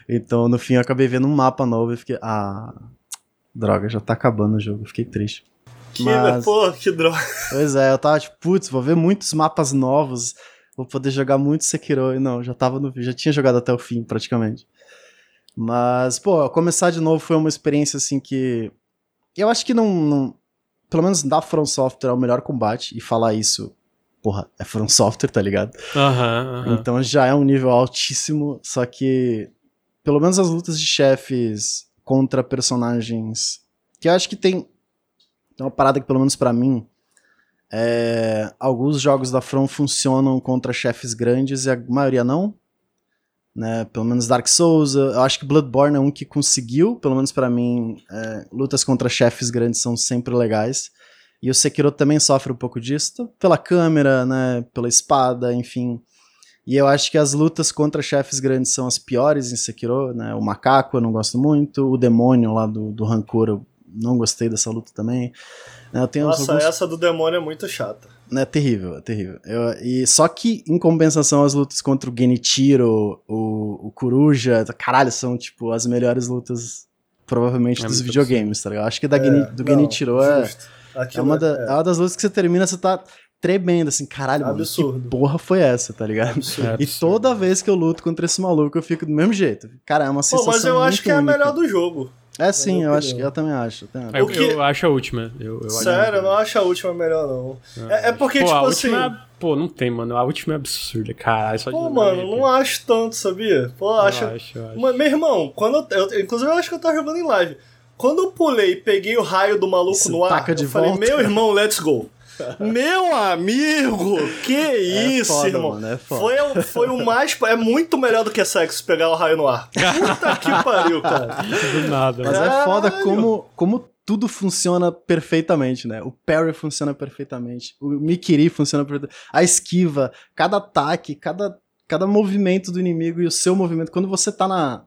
Então, no fim, eu acabei vendo um mapa novo e fiquei, ah, droga, já tá acabando o jogo, fiquei triste. Que, Mas... Pô, que droga. Pois é, eu tava tipo, putz, vou ver muitos mapas novos, vou poder jogar muito Sekiro. E não, já tava no. Já tinha jogado até o fim, praticamente. Mas, pô, começar de novo foi uma experiência assim que. Eu acho que não. não pelo menos da From Software é o melhor combate, e falar isso, porra, é From Software, tá ligado? Uhum, uhum. Então já é um nível altíssimo, só que. Pelo menos as lutas de chefes contra personagens. Que eu acho que tem tem uma parada que, pelo menos para mim, é, alguns jogos da From funcionam contra chefes grandes e a maioria não. Né? Pelo menos Dark Souls, eu acho que Bloodborne é um que conseguiu, pelo menos para mim, é, lutas contra chefes grandes são sempre legais. E o Sekiro também sofre um pouco disso, pela câmera, né, pela espada, enfim. E eu acho que as lutas contra chefes grandes são as piores em Sekiro, né? O macaco eu não gosto muito, o demônio lá do, do Rancor eu não gostei dessa luta também. Né, eu tenho Nossa, alguns... essa do demônio é muito chata. É terrível, é terrível. Eu, e, só que, em compensação, as lutas contra o Genichiro, o, o Coruja, caralho, são, tipo, as melhores lutas, provavelmente, é dos videogames, tá ligado? Acho que da é, Geni, do não, Genichiro é, é, uma da, é. é uma das lutas que você termina, você tá tremendo, assim, caralho, absurdo. mano, que porra foi essa, tá ligado? Absurdo. E toda vez que eu luto contra esse maluco, eu fico do mesmo jeito. Cara, é uma sensação Pô, mas eu acho que é a melhor do jogo. É sim, eu acho, eu também acho. Eu, eu, que... eu acho a última. Eu, eu Sério, eu não acho a última melhor, não. É, é, porque, pô, tipo a assim. Última, pô, não tem, mano. A última é absurda, caralho. Só pô, mano, não acho tanto, sabia? Pô, acho. acho, acho. Meu irmão, quando eu, Inclusive, eu acho que eu tava jogando em live. Quando eu pulei e peguei o raio do maluco no ar, eu falei, meu irmão, let's go. Meu amigo, que é isso, foda, irmão. Mano, é foi, foi o mais. É muito melhor do que sexo pegar o raio no ar. Puta que pariu, cara. Do nada. Mas é foda como, como tudo funciona perfeitamente, né? O parry funciona perfeitamente, o Mikiri funciona perfeitamente, a esquiva, cada ataque, cada, cada movimento do inimigo e o seu movimento. Quando você tá na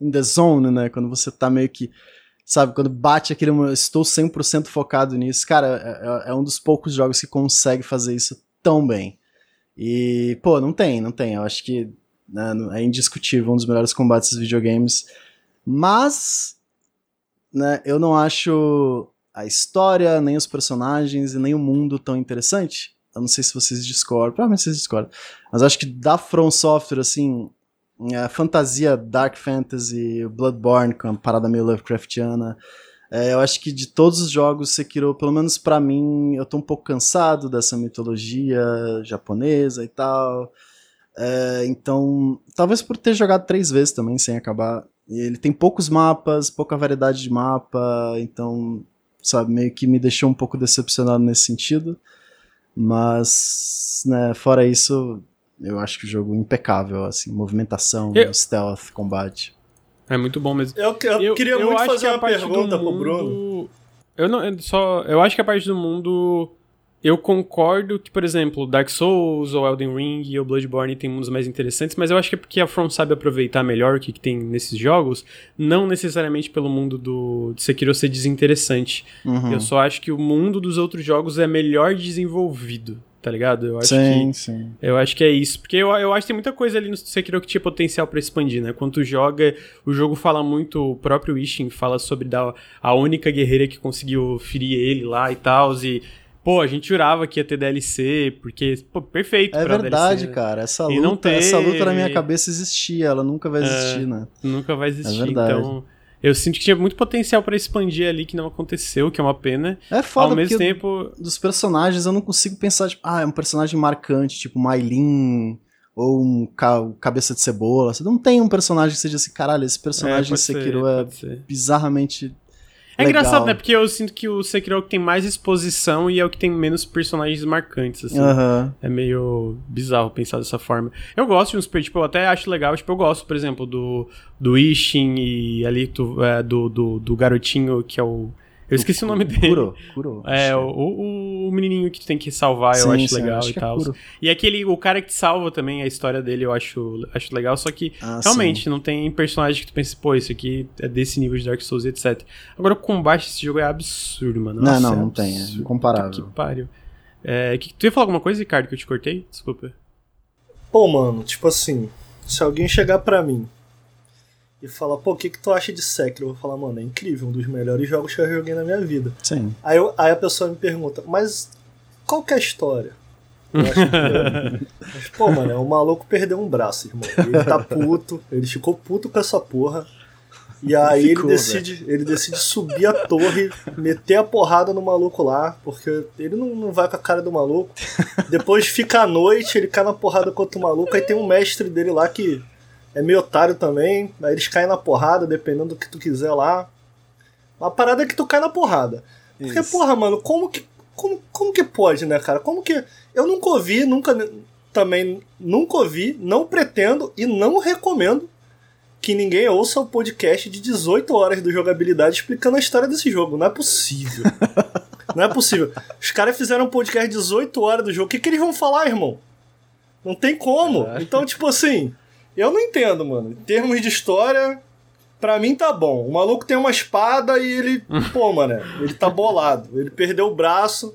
in the zone, né? Quando você tá meio que sabe, quando bate aquele estou 100% focado nisso, cara, é, é, um dos poucos jogos que consegue fazer isso tão bem. E, pô, não tem, não tem. Eu acho que né, é indiscutível um dos melhores combates dos videogames. Mas né, eu não acho a história, nem os personagens e nem o mundo tão interessante. Eu não sei se vocês discordam, provavelmente vocês discordam. Mas acho que da From Software, assim, a fantasia Dark Fantasy, Bloodborne, com uma parada meio Lovecraftiana. É, eu acho que de todos os jogos Sekiro, pelo menos para mim, eu tô um pouco cansado dessa mitologia japonesa e tal. É, então, talvez por ter jogado três vezes também sem acabar, ele tem poucos mapas, pouca variedade de mapa, então, sabe, meio que me deixou um pouco decepcionado nesse sentido. Mas, né, fora isso, eu acho que o jogo é impecável, assim, movimentação, eu... stealth, combate. É muito bom mesmo. Eu, eu, eu queria eu muito fazer uma pergunta mundo, pro Bruno. Eu não, eu só, eu acho que a parte do mundo eu concordo que, por exemplo, Dark Souls ou Elden Ring ou Bloodborne tem mundos mais interessantes, mas eu acho que é porque a From sabe aproveitar melhor o que, que tem nesses jogos, não necessariamente pelo mundo do de Sekiro ser desinteressante. Uhum. Eu só acho que o mundo dos outros jogos é melhor desenvolvido tá ligado? Eu acho sim, que, sim. Eu acho que é isso. Porque eu, eu acho que tem muita coisa ali no Sekiro que tinha potencial para expandir, né? Quando tu joga, o jogo fala muito, o próprio Ishin fala sobre da, a única guerreira que conseguiu ferir ele lá e tal, e pô, a gente jurava que ia ter DLC, porque, pô, perfeito É verdade, DLC, né? cara. Essa luta, essa luta na minha cabeça existia, ela nunca vai é, existir, é, né? Nunca vai existir, é então... Eu sinto que tinha muito potencial para expandir ali que não aconteceu, que é uma pena. É foda, Ao mesmo tempo. Dos personagens eu não consigo pensar, tipo, ah, é um personagem marcante, tipo Mailin ou um ca cabeça de cebola. Você não tem um personagem que seja assim, caralho, esse personagem é, Sekiro ser, é bizarramente é Legal. engraçado, né? Porque eu sinto que o Sekiro é o que tem mais exposição e é o que tem menos personagens marcantes, assim. Uhum. É meio bizarro pensar dessa forma. Eu gosto de uns tipo, eu até acho legal, tipo, eu gosto, por exemplo, do, do Ishin e ali do, é, do, do, do garotinho que é o eu esqueci o, o nome dele. Kuro. Kuro é, o, o, o, menininho que tu tem que salvar, sim, eu acho sim, legal acho e é tal. É e aquele, o cara que te salva também, a história dele eu acho, acho legal, só que ah, realmente sim. não tem personagem que tu pense, pô, isso aqui é desse nível de Dark Souls, etc. Agora o combate desse jogo é absurdo, mano. Nossa, não, não, é não tem, é incomparável. Que, que pariu. É, que, tu ia falar alguma coisa, Ricardo, que eu te cortei? Desculpa. Pô, mano, tipo assim, se alguém chegar pra mim e falar, pô, o que, que tu acha de Sekiro? Eu vou falar, mano, é incrível, um dos melhores jogos que eu joguei na minha vida. Sim. Aí, eu, aí a pessoa me pergunta, mas qual que é a história? Eu acho que, mas, pô, mano, é um maluco perdeu um braço, irmão. Ele tá puto, ele ficou puto com essa porra. E aí ficou, ele decide, ele decide subir a torre, meter a porrada no maluco lá, porque ele não, não vai com a cara do maluco. Depois fica a noite, ele cai na porrada contra o maluco, aí tem um mestre dele lá que é meio otário também. Aí eles caem na porrada, dependendo do que tu quiser lá. A parada é que tu cai na porrada. Porque, Isso. porra, mano, como que. Como, como que pode, né, cara? Como que. Eu nunca ouvi, nunca. Também nunca ouvi, não pretendo e não recomendo que ninguém ouça o podcast de 18 horas do jogabilidade explicando a história desse jogo. Não é possível. não é possível. Os caras fizeram um podcast de 18 horas do jogo. O que, que eles vão falar, irmão? Não tem como. Então, tipo assim. Eu não entendo, mano. Em termos de história, pra mim tá bom. O maluco tem uma espada e ele. pô, mano, ele tá bolado. Ele perdeu o braço,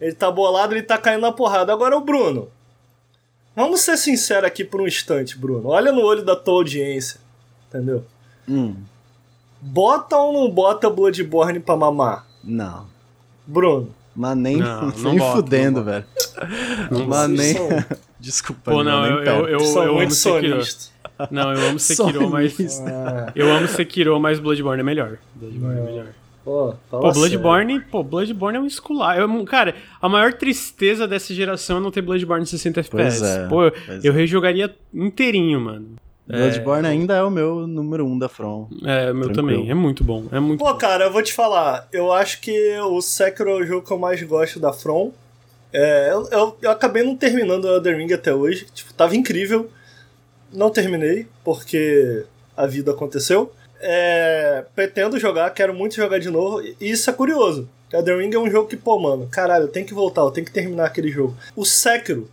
ele tá bolado, ele tá caindo na porrada. Agora o Bruno. Vamos ser sinceros aqui por um instante, Bruno. Olha no olho da tua audiência. Entendeu? Hum. Bota ou não bota Bloodborne pra mamar? Não. Bruno. Mas nem, não, nem não fudendo, velho. Mas nem. Desculpa, Pô, não, eu, eu, eu, eu amo Sekiro. Não, eu amo Sekiro, mas. Eu amo Sekiro, mas Bloodborne é melhor. Bloodborne é, é melhor. Pô, pô Bloodborne, pô, Bloodborne é um escolar. Eu, cara, a maior tristeza dessa geração é não ter Bloodborne 60 FPS. É, pô, eu, eu rejogaria inteirinho, mano. Bloodborne é... ainda é o meu número um da From. É, o meu Tranquilo. também. É muito bom. É muito Pô, bom. cara, eu vou te falar. Eu acho que o Sekiro é o jogo que eu mais gosto da From. É, eu, eu, eu, acabei não terminando o Elden Ring até hoje. Tipo, tava incrível. Não terminei, porque a vida aconteceu. É, pretendo jogar, quero muito jogar de novo. E isso é curioso. Elden Ring é um jogo que, pô, mano, caralho, eu tenho que voltar, eu tenho que terminar aquele jogo. O Sekiro,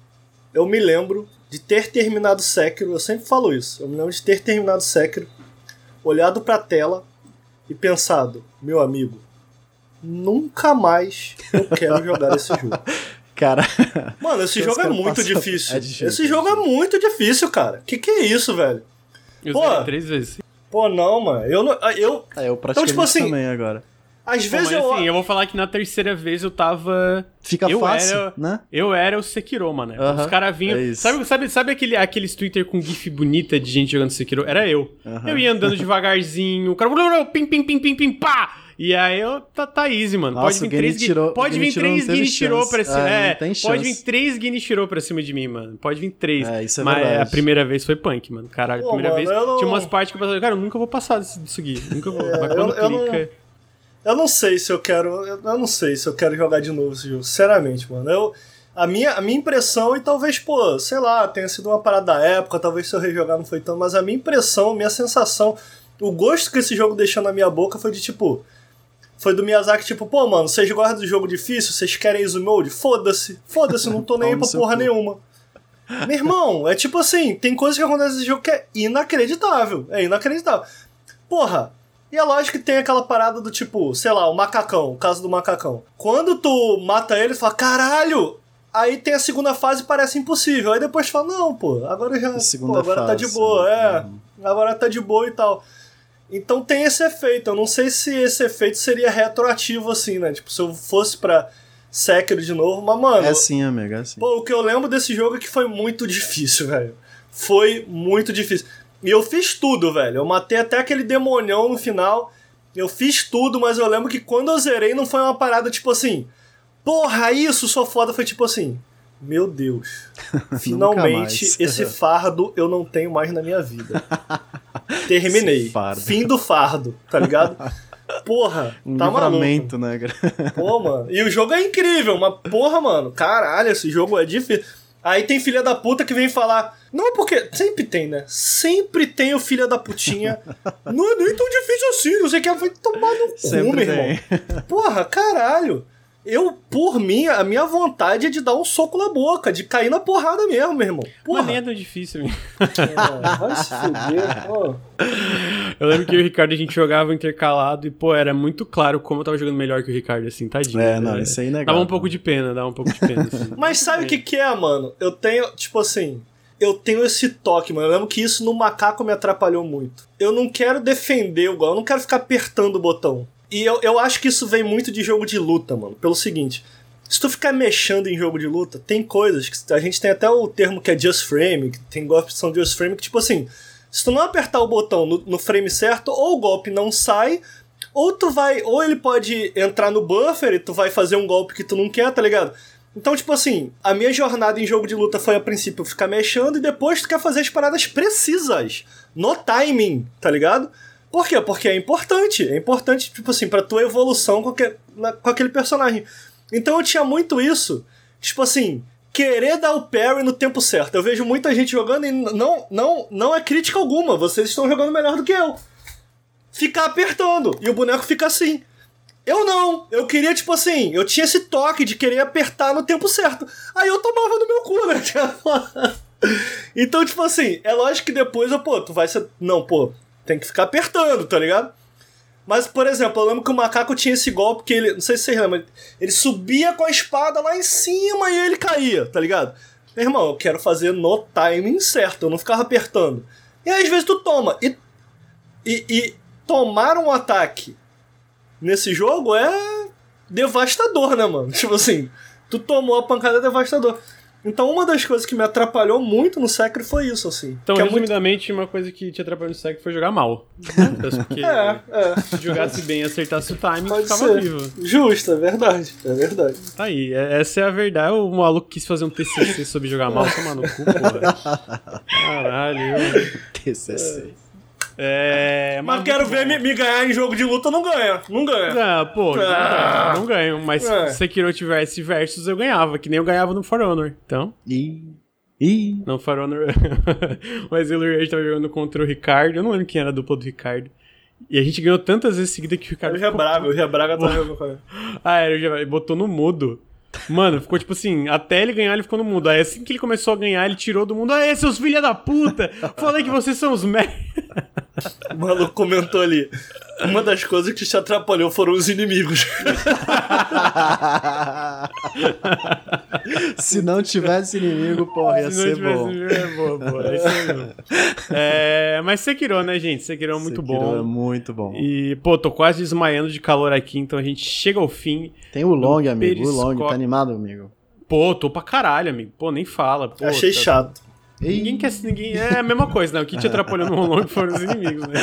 eu me lembro de ter terminado Sekiro, eu sempre falo isso, eu me lembro de ter terminado Sekiro, olhado pra tela e pensado, meu amigo, nunca mais eu quero jogar esse jogo. Cara. Mano, esse jogo é muito difícil. É difícil. Esse jogo é muito difícil, cara. Que que é isso, velho? Eu Pô, três vezes. Pô, não, mano. Eu não. Eu, ah, eu praticamente então, tipo assim, também agora. Às Pô, vezes eu. Assim, eu vou falar que na terceira vez eu tava. Fica eu fácil, era, né? Eu era o Sekiro, mano. Uh -huh, Os caras vinham. É sabe, sabe, sabe aquele, aqueles Twitter com GIF bonita de gente jogando Sekiro? Era eu. Uh -huh. Eu ia andando devagarzinho, o cara. Pim, pim, pim, pim, pim, pá! E aí eu tá, tá easy, mano. Nossa, pode vir três tirou, Pode vir três Genichiro pra cima. Ah, é, pode vir três Genichiro pra cima de mim, mano. Pode vir três. É, isso é Mas verdade. a primeira vez foi punk, mano. Caralho, a Pô, primeira mano, vez não... tinha umas partes que eu pensava, cara, eu nunca vou passar disso, disso aqui. Nunca vou. É, Mas quando eu, eu clica. Não, eu não sei se eu quero. Eu não sei se eu quero jogar de novo esse jogo. Sinceramente, mano. Eu. A minha, a minha impressão, e talvez, pô, sei lá, tenha sido uma parada da época, talvez se eu rejogar não foi tanto, mas a minha impressão, minha sensação, o gosto que esse jogo deixou na minha boca foi de tipo, foi do Miyazaki, tipo, pô, mano, vocês gostam do jogo difícil? Vocês querem Easy Mode? Foda-se. Foda-se, não tô nem aí pra porra nenhuma. Meu irmão, é tipo assim, tem coisas que acontecem nesse jogo que é inacreditável. É inacreditável. Porra, e é lógico que tem aquela parada do tipo, sei lá, o macacão, o caso do macacão. Quando tu mata ele, tu fala, caralho! Aí tem a segunda fase e parece impossível. Aí depois tu fala, não, pô, agora já. Pô, agora fase, tá de boa, é. Uhum. Agora tá de boa e tal. Então tem esse efeito. Eu não sei se esse efeito seria retroativo assim, né? Tipo, se eu fosse pra Sekiro de novo, mas mano. É assim, amigo, é assim. Pô, o que eu lembro desse jogo é que foi muito difícil, velho. Foi muito difícil. E eu fiz tudo, velho. Eu matei até aquele demonião no final. Eu fiz tudo, mas eu lembro que quando eu zerei não foi uma parada tipo assim. Porra, isso, sou foda. Foi tipo assim. Meu Deus. Finalmente, esse fardo eu não tenho mais na minha vida. Terminei. Fim do fardo, tá ligado? Porra, um tá maluco. né, Pô, mano. E o jogo é incrível, mas porra, mano. Caralho, esse jogo é difícil. Aí tem filha da puta que vem falar. Não, porque. Sempre tem, né? Sempre tem o filho da putinha. não é nem tão difícil assim. Sei o que. Vai tomar no cu, meu irmão. Porra, caralho. Eu, por mim, a minha vontade é de dar um soco na boca, de cair na porrada mesmo, meu irmão. Porra. Mas nem é tão difícil, meu. É, vai se fuder, pô. Eu lembro que o Ricardo a gente jogava intercalado e, pô, era muito claro como eu tava jogando melhor que o Ricardo, assim, tadinho. É, não, isso aí é Dava um pouco de pena, dava um pouco de pena. Assim. Mas sabe o que, que é, mano? Eu tenho, tipo assim, eu tenho esse toque, mano. Eu lembro que isso no macaco me atrapalhou muito. Eu não quero defender o gol, eu não quero ficar apertando o botão. E eu, eu acho que isso vem muito de jogo de luta, mano. Pelo seguinte, se tu ficar mexendo em jogo de luta, tem coisas que a gente tem até o termo que é just frame, que tem golpes que são just frame, que tipo assim, se tu não apertar o botão no, no frame certo, ou o golpe não sai, ou tu vai, ou ele pode entrar no buffer e tu vai fazer um golpe que tu não quer, tá ligado? Então, tipo assim, a minha jornada em jogo de luta foi a princípio ficar mexendo e depois tu quer fazer as paradas precisas, no timing, tá ligado? Por quê? Porque é importante. É importante, tipo assim, pra tua evolução com, que, na, com aquele personagem. Então eu tinha muito isso. Tipo assim, querer dar o parry no tempo certo. Eu vejo muita gente jogando e não, não, não é crítica alguma. Vocês estão jogando melhor do que eu. Ficar apertando. E o boneco fica assim. Eu não. Eu queria, tipo assim, eu tinha esse toque de querer apertar no tempo certo. Aí eu tomava no meu cu, né? então, tipo assim, é lógico que depois, eu, pô, tu vai ser. Não, pô, tem que ficar apertando, tá ligado? Mas, por exemplo, eu lembro que o macaco tinha esse golpe que ele. Não sei se vocês lembram, ele subia com a espada lá em cima e ele caía, tá ligado? Meu irmão, eu quero fazer no timing certo, eu não ficava apertando. E aí, às vezes tu toma. E, e, e tomar um ataque nesse jogo é devastador, né, mano? Tipo assim, tu tomou a pancada é devastador. Então uma das coisas que me atrapalhou muito no Sekiro foi isso, assim. Então, que resumidamente, é muito... uma coisa que te atrapalhou no Sekiro foi jogar mal. Porque é, é. se jogasse bem e acertasse o time, Pode ficava ser. vivo. Justo, é verdade, é verdade. Tá aí, é, essa é a verdade. O maluco quis fazer um TCC sobre jogar mal, tomar no cu, porra. Caralho. TCC. É, mas, mas quero ver me, me, ganhar em jogo de luta, não ganha. Não ganha. Ah, pô, ah. não, ganho. Mas é. se Sekiro tivesse versus, eu ganhava, que nem eu ganhava no For Honor. Então. Ih. Ih. No For Honor. mas o Rage tava jogando contra o Ricardo. Eu não lembro quem era a dupla do Ricardo. E a gente ganhou tantas vezes seguida que o Ricardo. O Ria Braga, o Ria Braga tá jogando Ah, era, ele botou no mudo. Mano, ficou tipo assim, até ele ganhar, ele ficou no mundo. Aí assim que ele começou a ganhar, ele tirou do mundo. Aê, seus filha da puta! Falei que vocês são os merda. O maluco comentou ali. Uma das coisas que te atrapalhou foram os inimigos. Se não tivesse inimigo, porra, ia Se ser bom. Inimigo, é bom, pô, é, mas Sekiro, né, gente? Sekiro é muito Sekiro bom. é muito bom. E, pô, tô quase desmaiando de calor aqui, então a gente chega ao fim. Tem o Long, amigo. Perisco... O Long, tá animado, amigo? Pô, tô pra caralho, amigo. Pô, nem fala. Pô, Achei tá... chato. Ninguém quer. Ninguém, é a mesma coisa, né? O que te atrapalhou no Rolong foram os inimigos, né?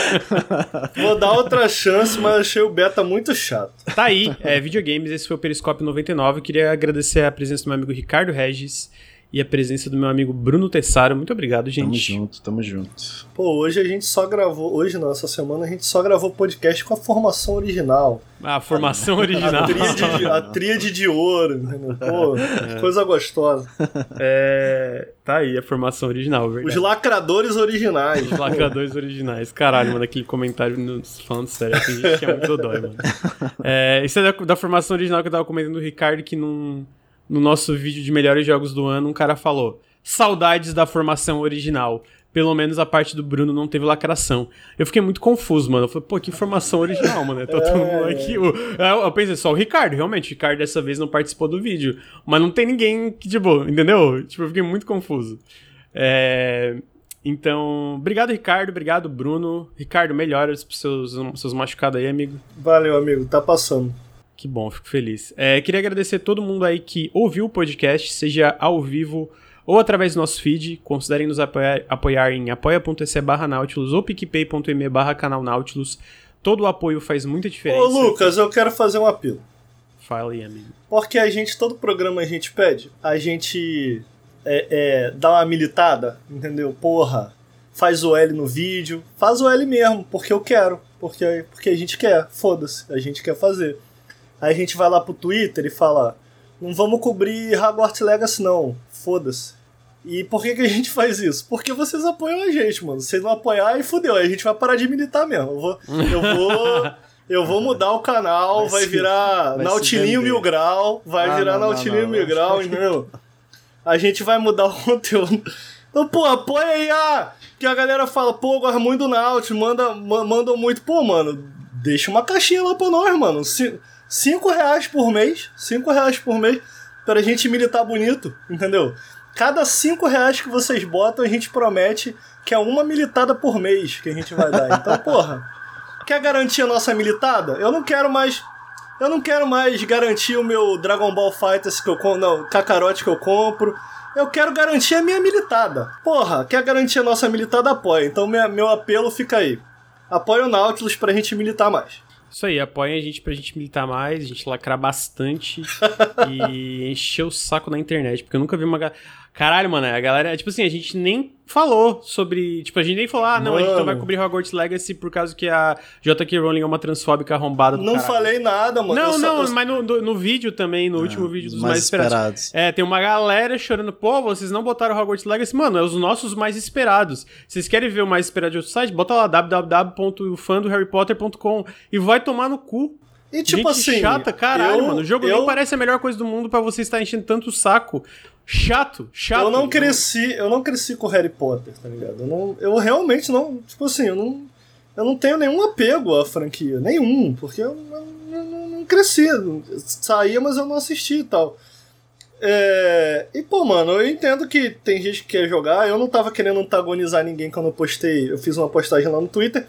Vou dar outra chance, mas achei o beta muito chato. Tá aí, é, videogames, esse foi o Periscópio 99. Eu queria agradecer a presença do meu amigo Ricardo Regis e a presença do meu amigo Bruno Tessaro. Muito obrigado, gente. Tamo junto, tamo junto. Pô, hoje a gente só gravou, hoje não, essa semana a gente só gravou podcast com a formação original. Ah, a formação original. A tríade, a tríade de ouro, Pô, é. coisa gostosa. É, tá aí a formação original, verdade. Os lacradores originais. Os lacradores originais. Caralho, mano, aquele comentário nos falando sério, tem gente que é muito dói, mano. É, isso é da, da formação original que eu tava comentando do Ricardo, que não no nosso vídeo de melhores jogos do ano, um cara falou: saudades da formação original. Pelo menos a parte do Bruno não teve lacração. Eu fiquei muito confuso, mano. Eu falei, pô, que formação original, mano. Tá todo mundo aqui. Eu, eu pensei, só o Ricardo, realmente. O Ricardo dessa vez não participou do vídeo. Mas não tem ninguém que, tipo, entendeu? Tipo, eu fiquei muito confuso. É. Então, obrigado, Ricardo. Obrigado, Bruno. Ricardo, melhoras pros seus, seus machucados aí, amigo. Valeu, amigo. Tá passando. Que bom, fico feliz. É, queria agradecer a todo mundo aí que ouviu o podcast, seja ao vivo ou através do nosso feed. Considerem nos apoiar, apoiar em apoia.se barra Nautilus ou picpay.me barra canal Nautilus. Todo o apoio faz muita diferença. Ô Lucas, eu quero fazer um apelo. Fala aí, amigo. Porque a gente, todo programa a gente pede, a gente é, é, dá uma militada, entendeu? Porra, faz o L no vídeo, faz o L mesmo, porque eu quero, porque, porque a gente quer, foda-se, a gente quer fazer. Aí a gente vai lá pro Twitter e fala: não vamos cobrir Hogwarts Legacy, não. Foda-se. E por que, que a gente faz isso? Porque vocês apoiam a gente, mano. Se não apoiar, aí fudeu. Aí a gente vai parar de militar mesmo. Eu vou. Eu vou. Eu vou mudar o canal, vai, vai virar Nautilinho Mil Grau, vai ah, virar Nautilinho Mil Grau, entendeu? A gente vai mudar o conteúdo. Então, pô, apoia aí, ah, que a galera fala, pô, gosto muito do Nautilus, manda, mandam muito. Pô, mano, deixa uma caixinha lá pra nós, mano. Se, 5 reais por mês, 5 reais por mês, pra gente militar bonito, entendeu? Cada 5 reais que vocês botam, a gente promete que é uma militada por mês que a gente vai dar. Então, porra, quer garantir a nossa militada? Eu não quero mais. Eu não quero mais garantir o meu Dragon Ball Fighters que eu compro. Não, Kakarote que eu compro. Eu quero garantir a minha militada. Porra, quer garantir a nossa militada? Apoia. Então, minha, meu apelo fica aí. Apoia o Nautilus pra gente militar mais. Isso aí, apoiem a gente pra gente militar mais, a gente lacrar bastante e encher o saco na internet, porque eu nunca vi uma. Caralho, mano, a galera, tipo assim, a gente nem falou sobre. Tipo, a gente nem falou, ah, não, mano. a gente não vai cobrir Hogwarts Legacy por causa que a J.K. Rowling é uma transfóbica arrombada do Não caralho. falei nada, mano. Não, não, eu... mas no, no, no, vídeo também, no ah, último vídeo dos mais, mais esperados. esperados. É, tem uma galera chorando, pô, vocês não botaram Hogwarts Legacy. Mano, é os nossos mais esperados. Vocês querem ver o mais esperado de outro site? Bota lá www.fandoharrypotter.com e vai tomar no cu. E tipo Gente assim. chata, caralho, eu, mano. O jogo eu... nem parece a melhor coisa do mundo para você estar enchendo tanto o saco. Chato, chato. Eu não cresci, eu não cresci com Harry Potter, tá ligado? Eu, não, eu realmente não. Tipo assim, eu não. Eu não tenho nenhum apego à franquia. Nenhum, porque eu, eu, eu não cresci. Saía, mas eu não assisti e tal. É... E, pô, mano, eu entendo que tem gente que quer jogar. Eu não tava querendo antagonizar ninguém quando eu postei. Eu fiz uma postagem lá no Twitter.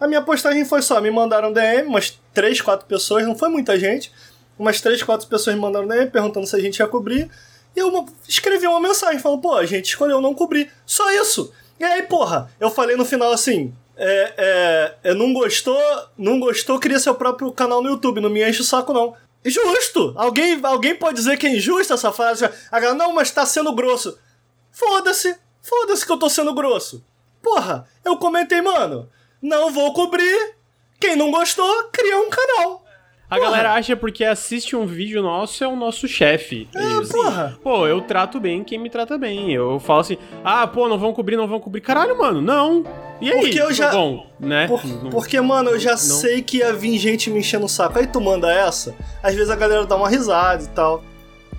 A minha postagem foi só, me mandaram DM, umas 3, 4 pessoas, não foi muita gente. Umas 3, 4 pessoas me mandaram DM perguntando se a gente ia cobrir. E eu escrevi uma mensagem falando, pô, a gente escolheu não cobrir. Só isso. E aí, porra, eu falei no final assim, é, é, não gostou, não gostou, cria seu próprio canal no YouTube, não me enche o saco não. Justo! Alguém, alguém pode dizer que é injusta essa frase? A galera, não, mas tá sendo grosso. Foda-se, foda-se que eu tô sendo grosso. Porra, eu comentei, mano, não vou cobrir. Quem não gostou, cria um canal. A galera acha porque assiste um vídeo nosso é o nosso chefe. É, assim, porra. Pô, eu trato bem quem me trata bem. Eu falo assim, ah, pô, não vão cobrir, não vão cobrir. Caralho, mano, não. E aí? Porque eu já. Bom, né? Por, porque, mano, eu já não. sei que ia vir gente me enchendo o saco. Aí tu manda essa, às vezes a galera dá uma risada e tal.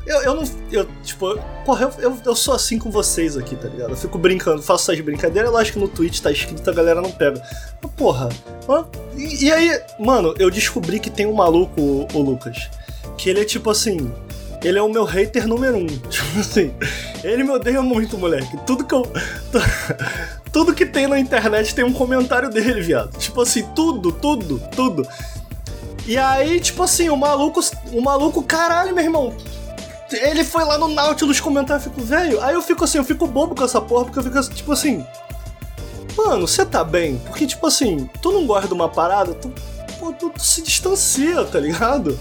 Eu, eu não. Eu, tipo, porra, eu, eu, eu, sou assim com vocês aqui, tá ligado? Eu fico brincando, faço essas brincadeiras, lógico que no Twitch tá escrito, a galera não pega. Mas, porra. E, e, aí, mano, eu descobri que tem um maluco, o, o Lucas, que ele é tipo assim. Ele é o meu hater número um. Tipo assim, ele me odeia muito, moleque. Tudo que eu. Tudo que tem na internet tem um comentário dele, viado. Tipo assim, tudo, tudo, tudo. E aí, tipo assim, o maluco. O maluco, caralho, meu irmão ele foi lá no Nautilus comentar, eu fico, velho. Aí eu fico assim, eu fico bobo com essa porra, porque eu fico tipo assim. Mano, você tá bem? Porque, tipo assim, tu não gosta de uma parada, tu, pô, tu, tu se distancia, tá ligado?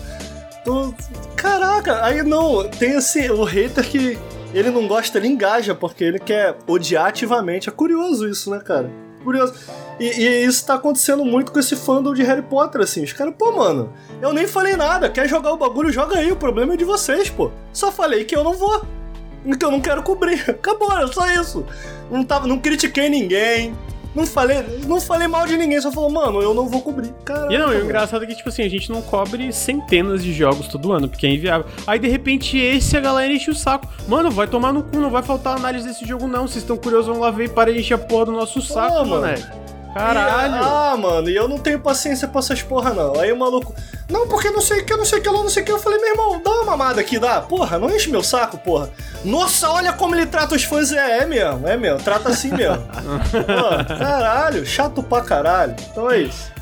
Tu, caraca, aí não, tem assim, o hater que ele não gosta, ele engaja, porque ele quer odiar ativamente. É curioso isso, né, cara? Curioso. E, e, isso tá acontecendo muito com esse fandom de Harry Potter, assim. Os caras, pô, mano, eu nem falei nada. Quer jogar o bagulho, joga aí. O problema é de vocês, pô. Só falei que eu não vou. Eu não quero cobrir. Acabou, é só isso. Não, tava, não critiquei ninguém. Não falei, não falei mal de ninguém, só falou, mano, eu não vou cobrir. Caramba, e não, o engraçado é que, tipo assim, a gente não cobre centenas de jogos todo ano, porque é inviável. Aí, de repente, esse a galera enche o saco. Mano, vai tomar no cu, não vai faltar análise desse jogo, não. Vocês estão curiosos, vão lá ver e para encher a porra do nosso saco, mano. Caralho! E, ah, mano, e eu não tenho paciência pra essas porra, não. Aí o maluco, não, porque não sei o que, não sei o que lá, não sei o que. Eu falei, meu irmão, dá uma mamada aqui, dá. Porra, não enche meu saco, porra. Nossa, olha como ele trata os fãs. É, é mesmo, é mesmo, trata assim mesmo. Pô, caralho, chato pra caralho. Então é isso.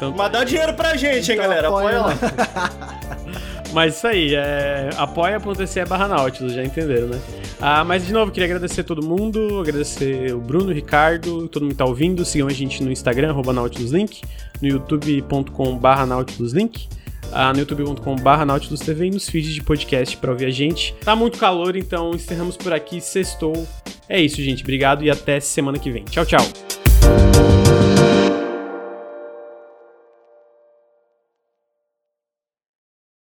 Então, Mas dá dinheiro pra gente, hein, então galera. Apoia lá. Mas isso aí, é apoia.se barra Nautilus, já entenderam, né? Ah, mas de novo, queria agradecer a todo mundo, agradecer o Bruno, o Ricardo, todo mundo que tá ouvindo. Sigam a gente no Instagram, arroba NautilusLink, no youtube.com barra NautilusLink, ah, no youtube.com barra Nautilus TV e nos feeds de podcast para ouvir a gente. Tá muito calor, então encerramos por aqui, sextou. É isso, gente. Obrigado e até semana que vem. Tchau, tchau.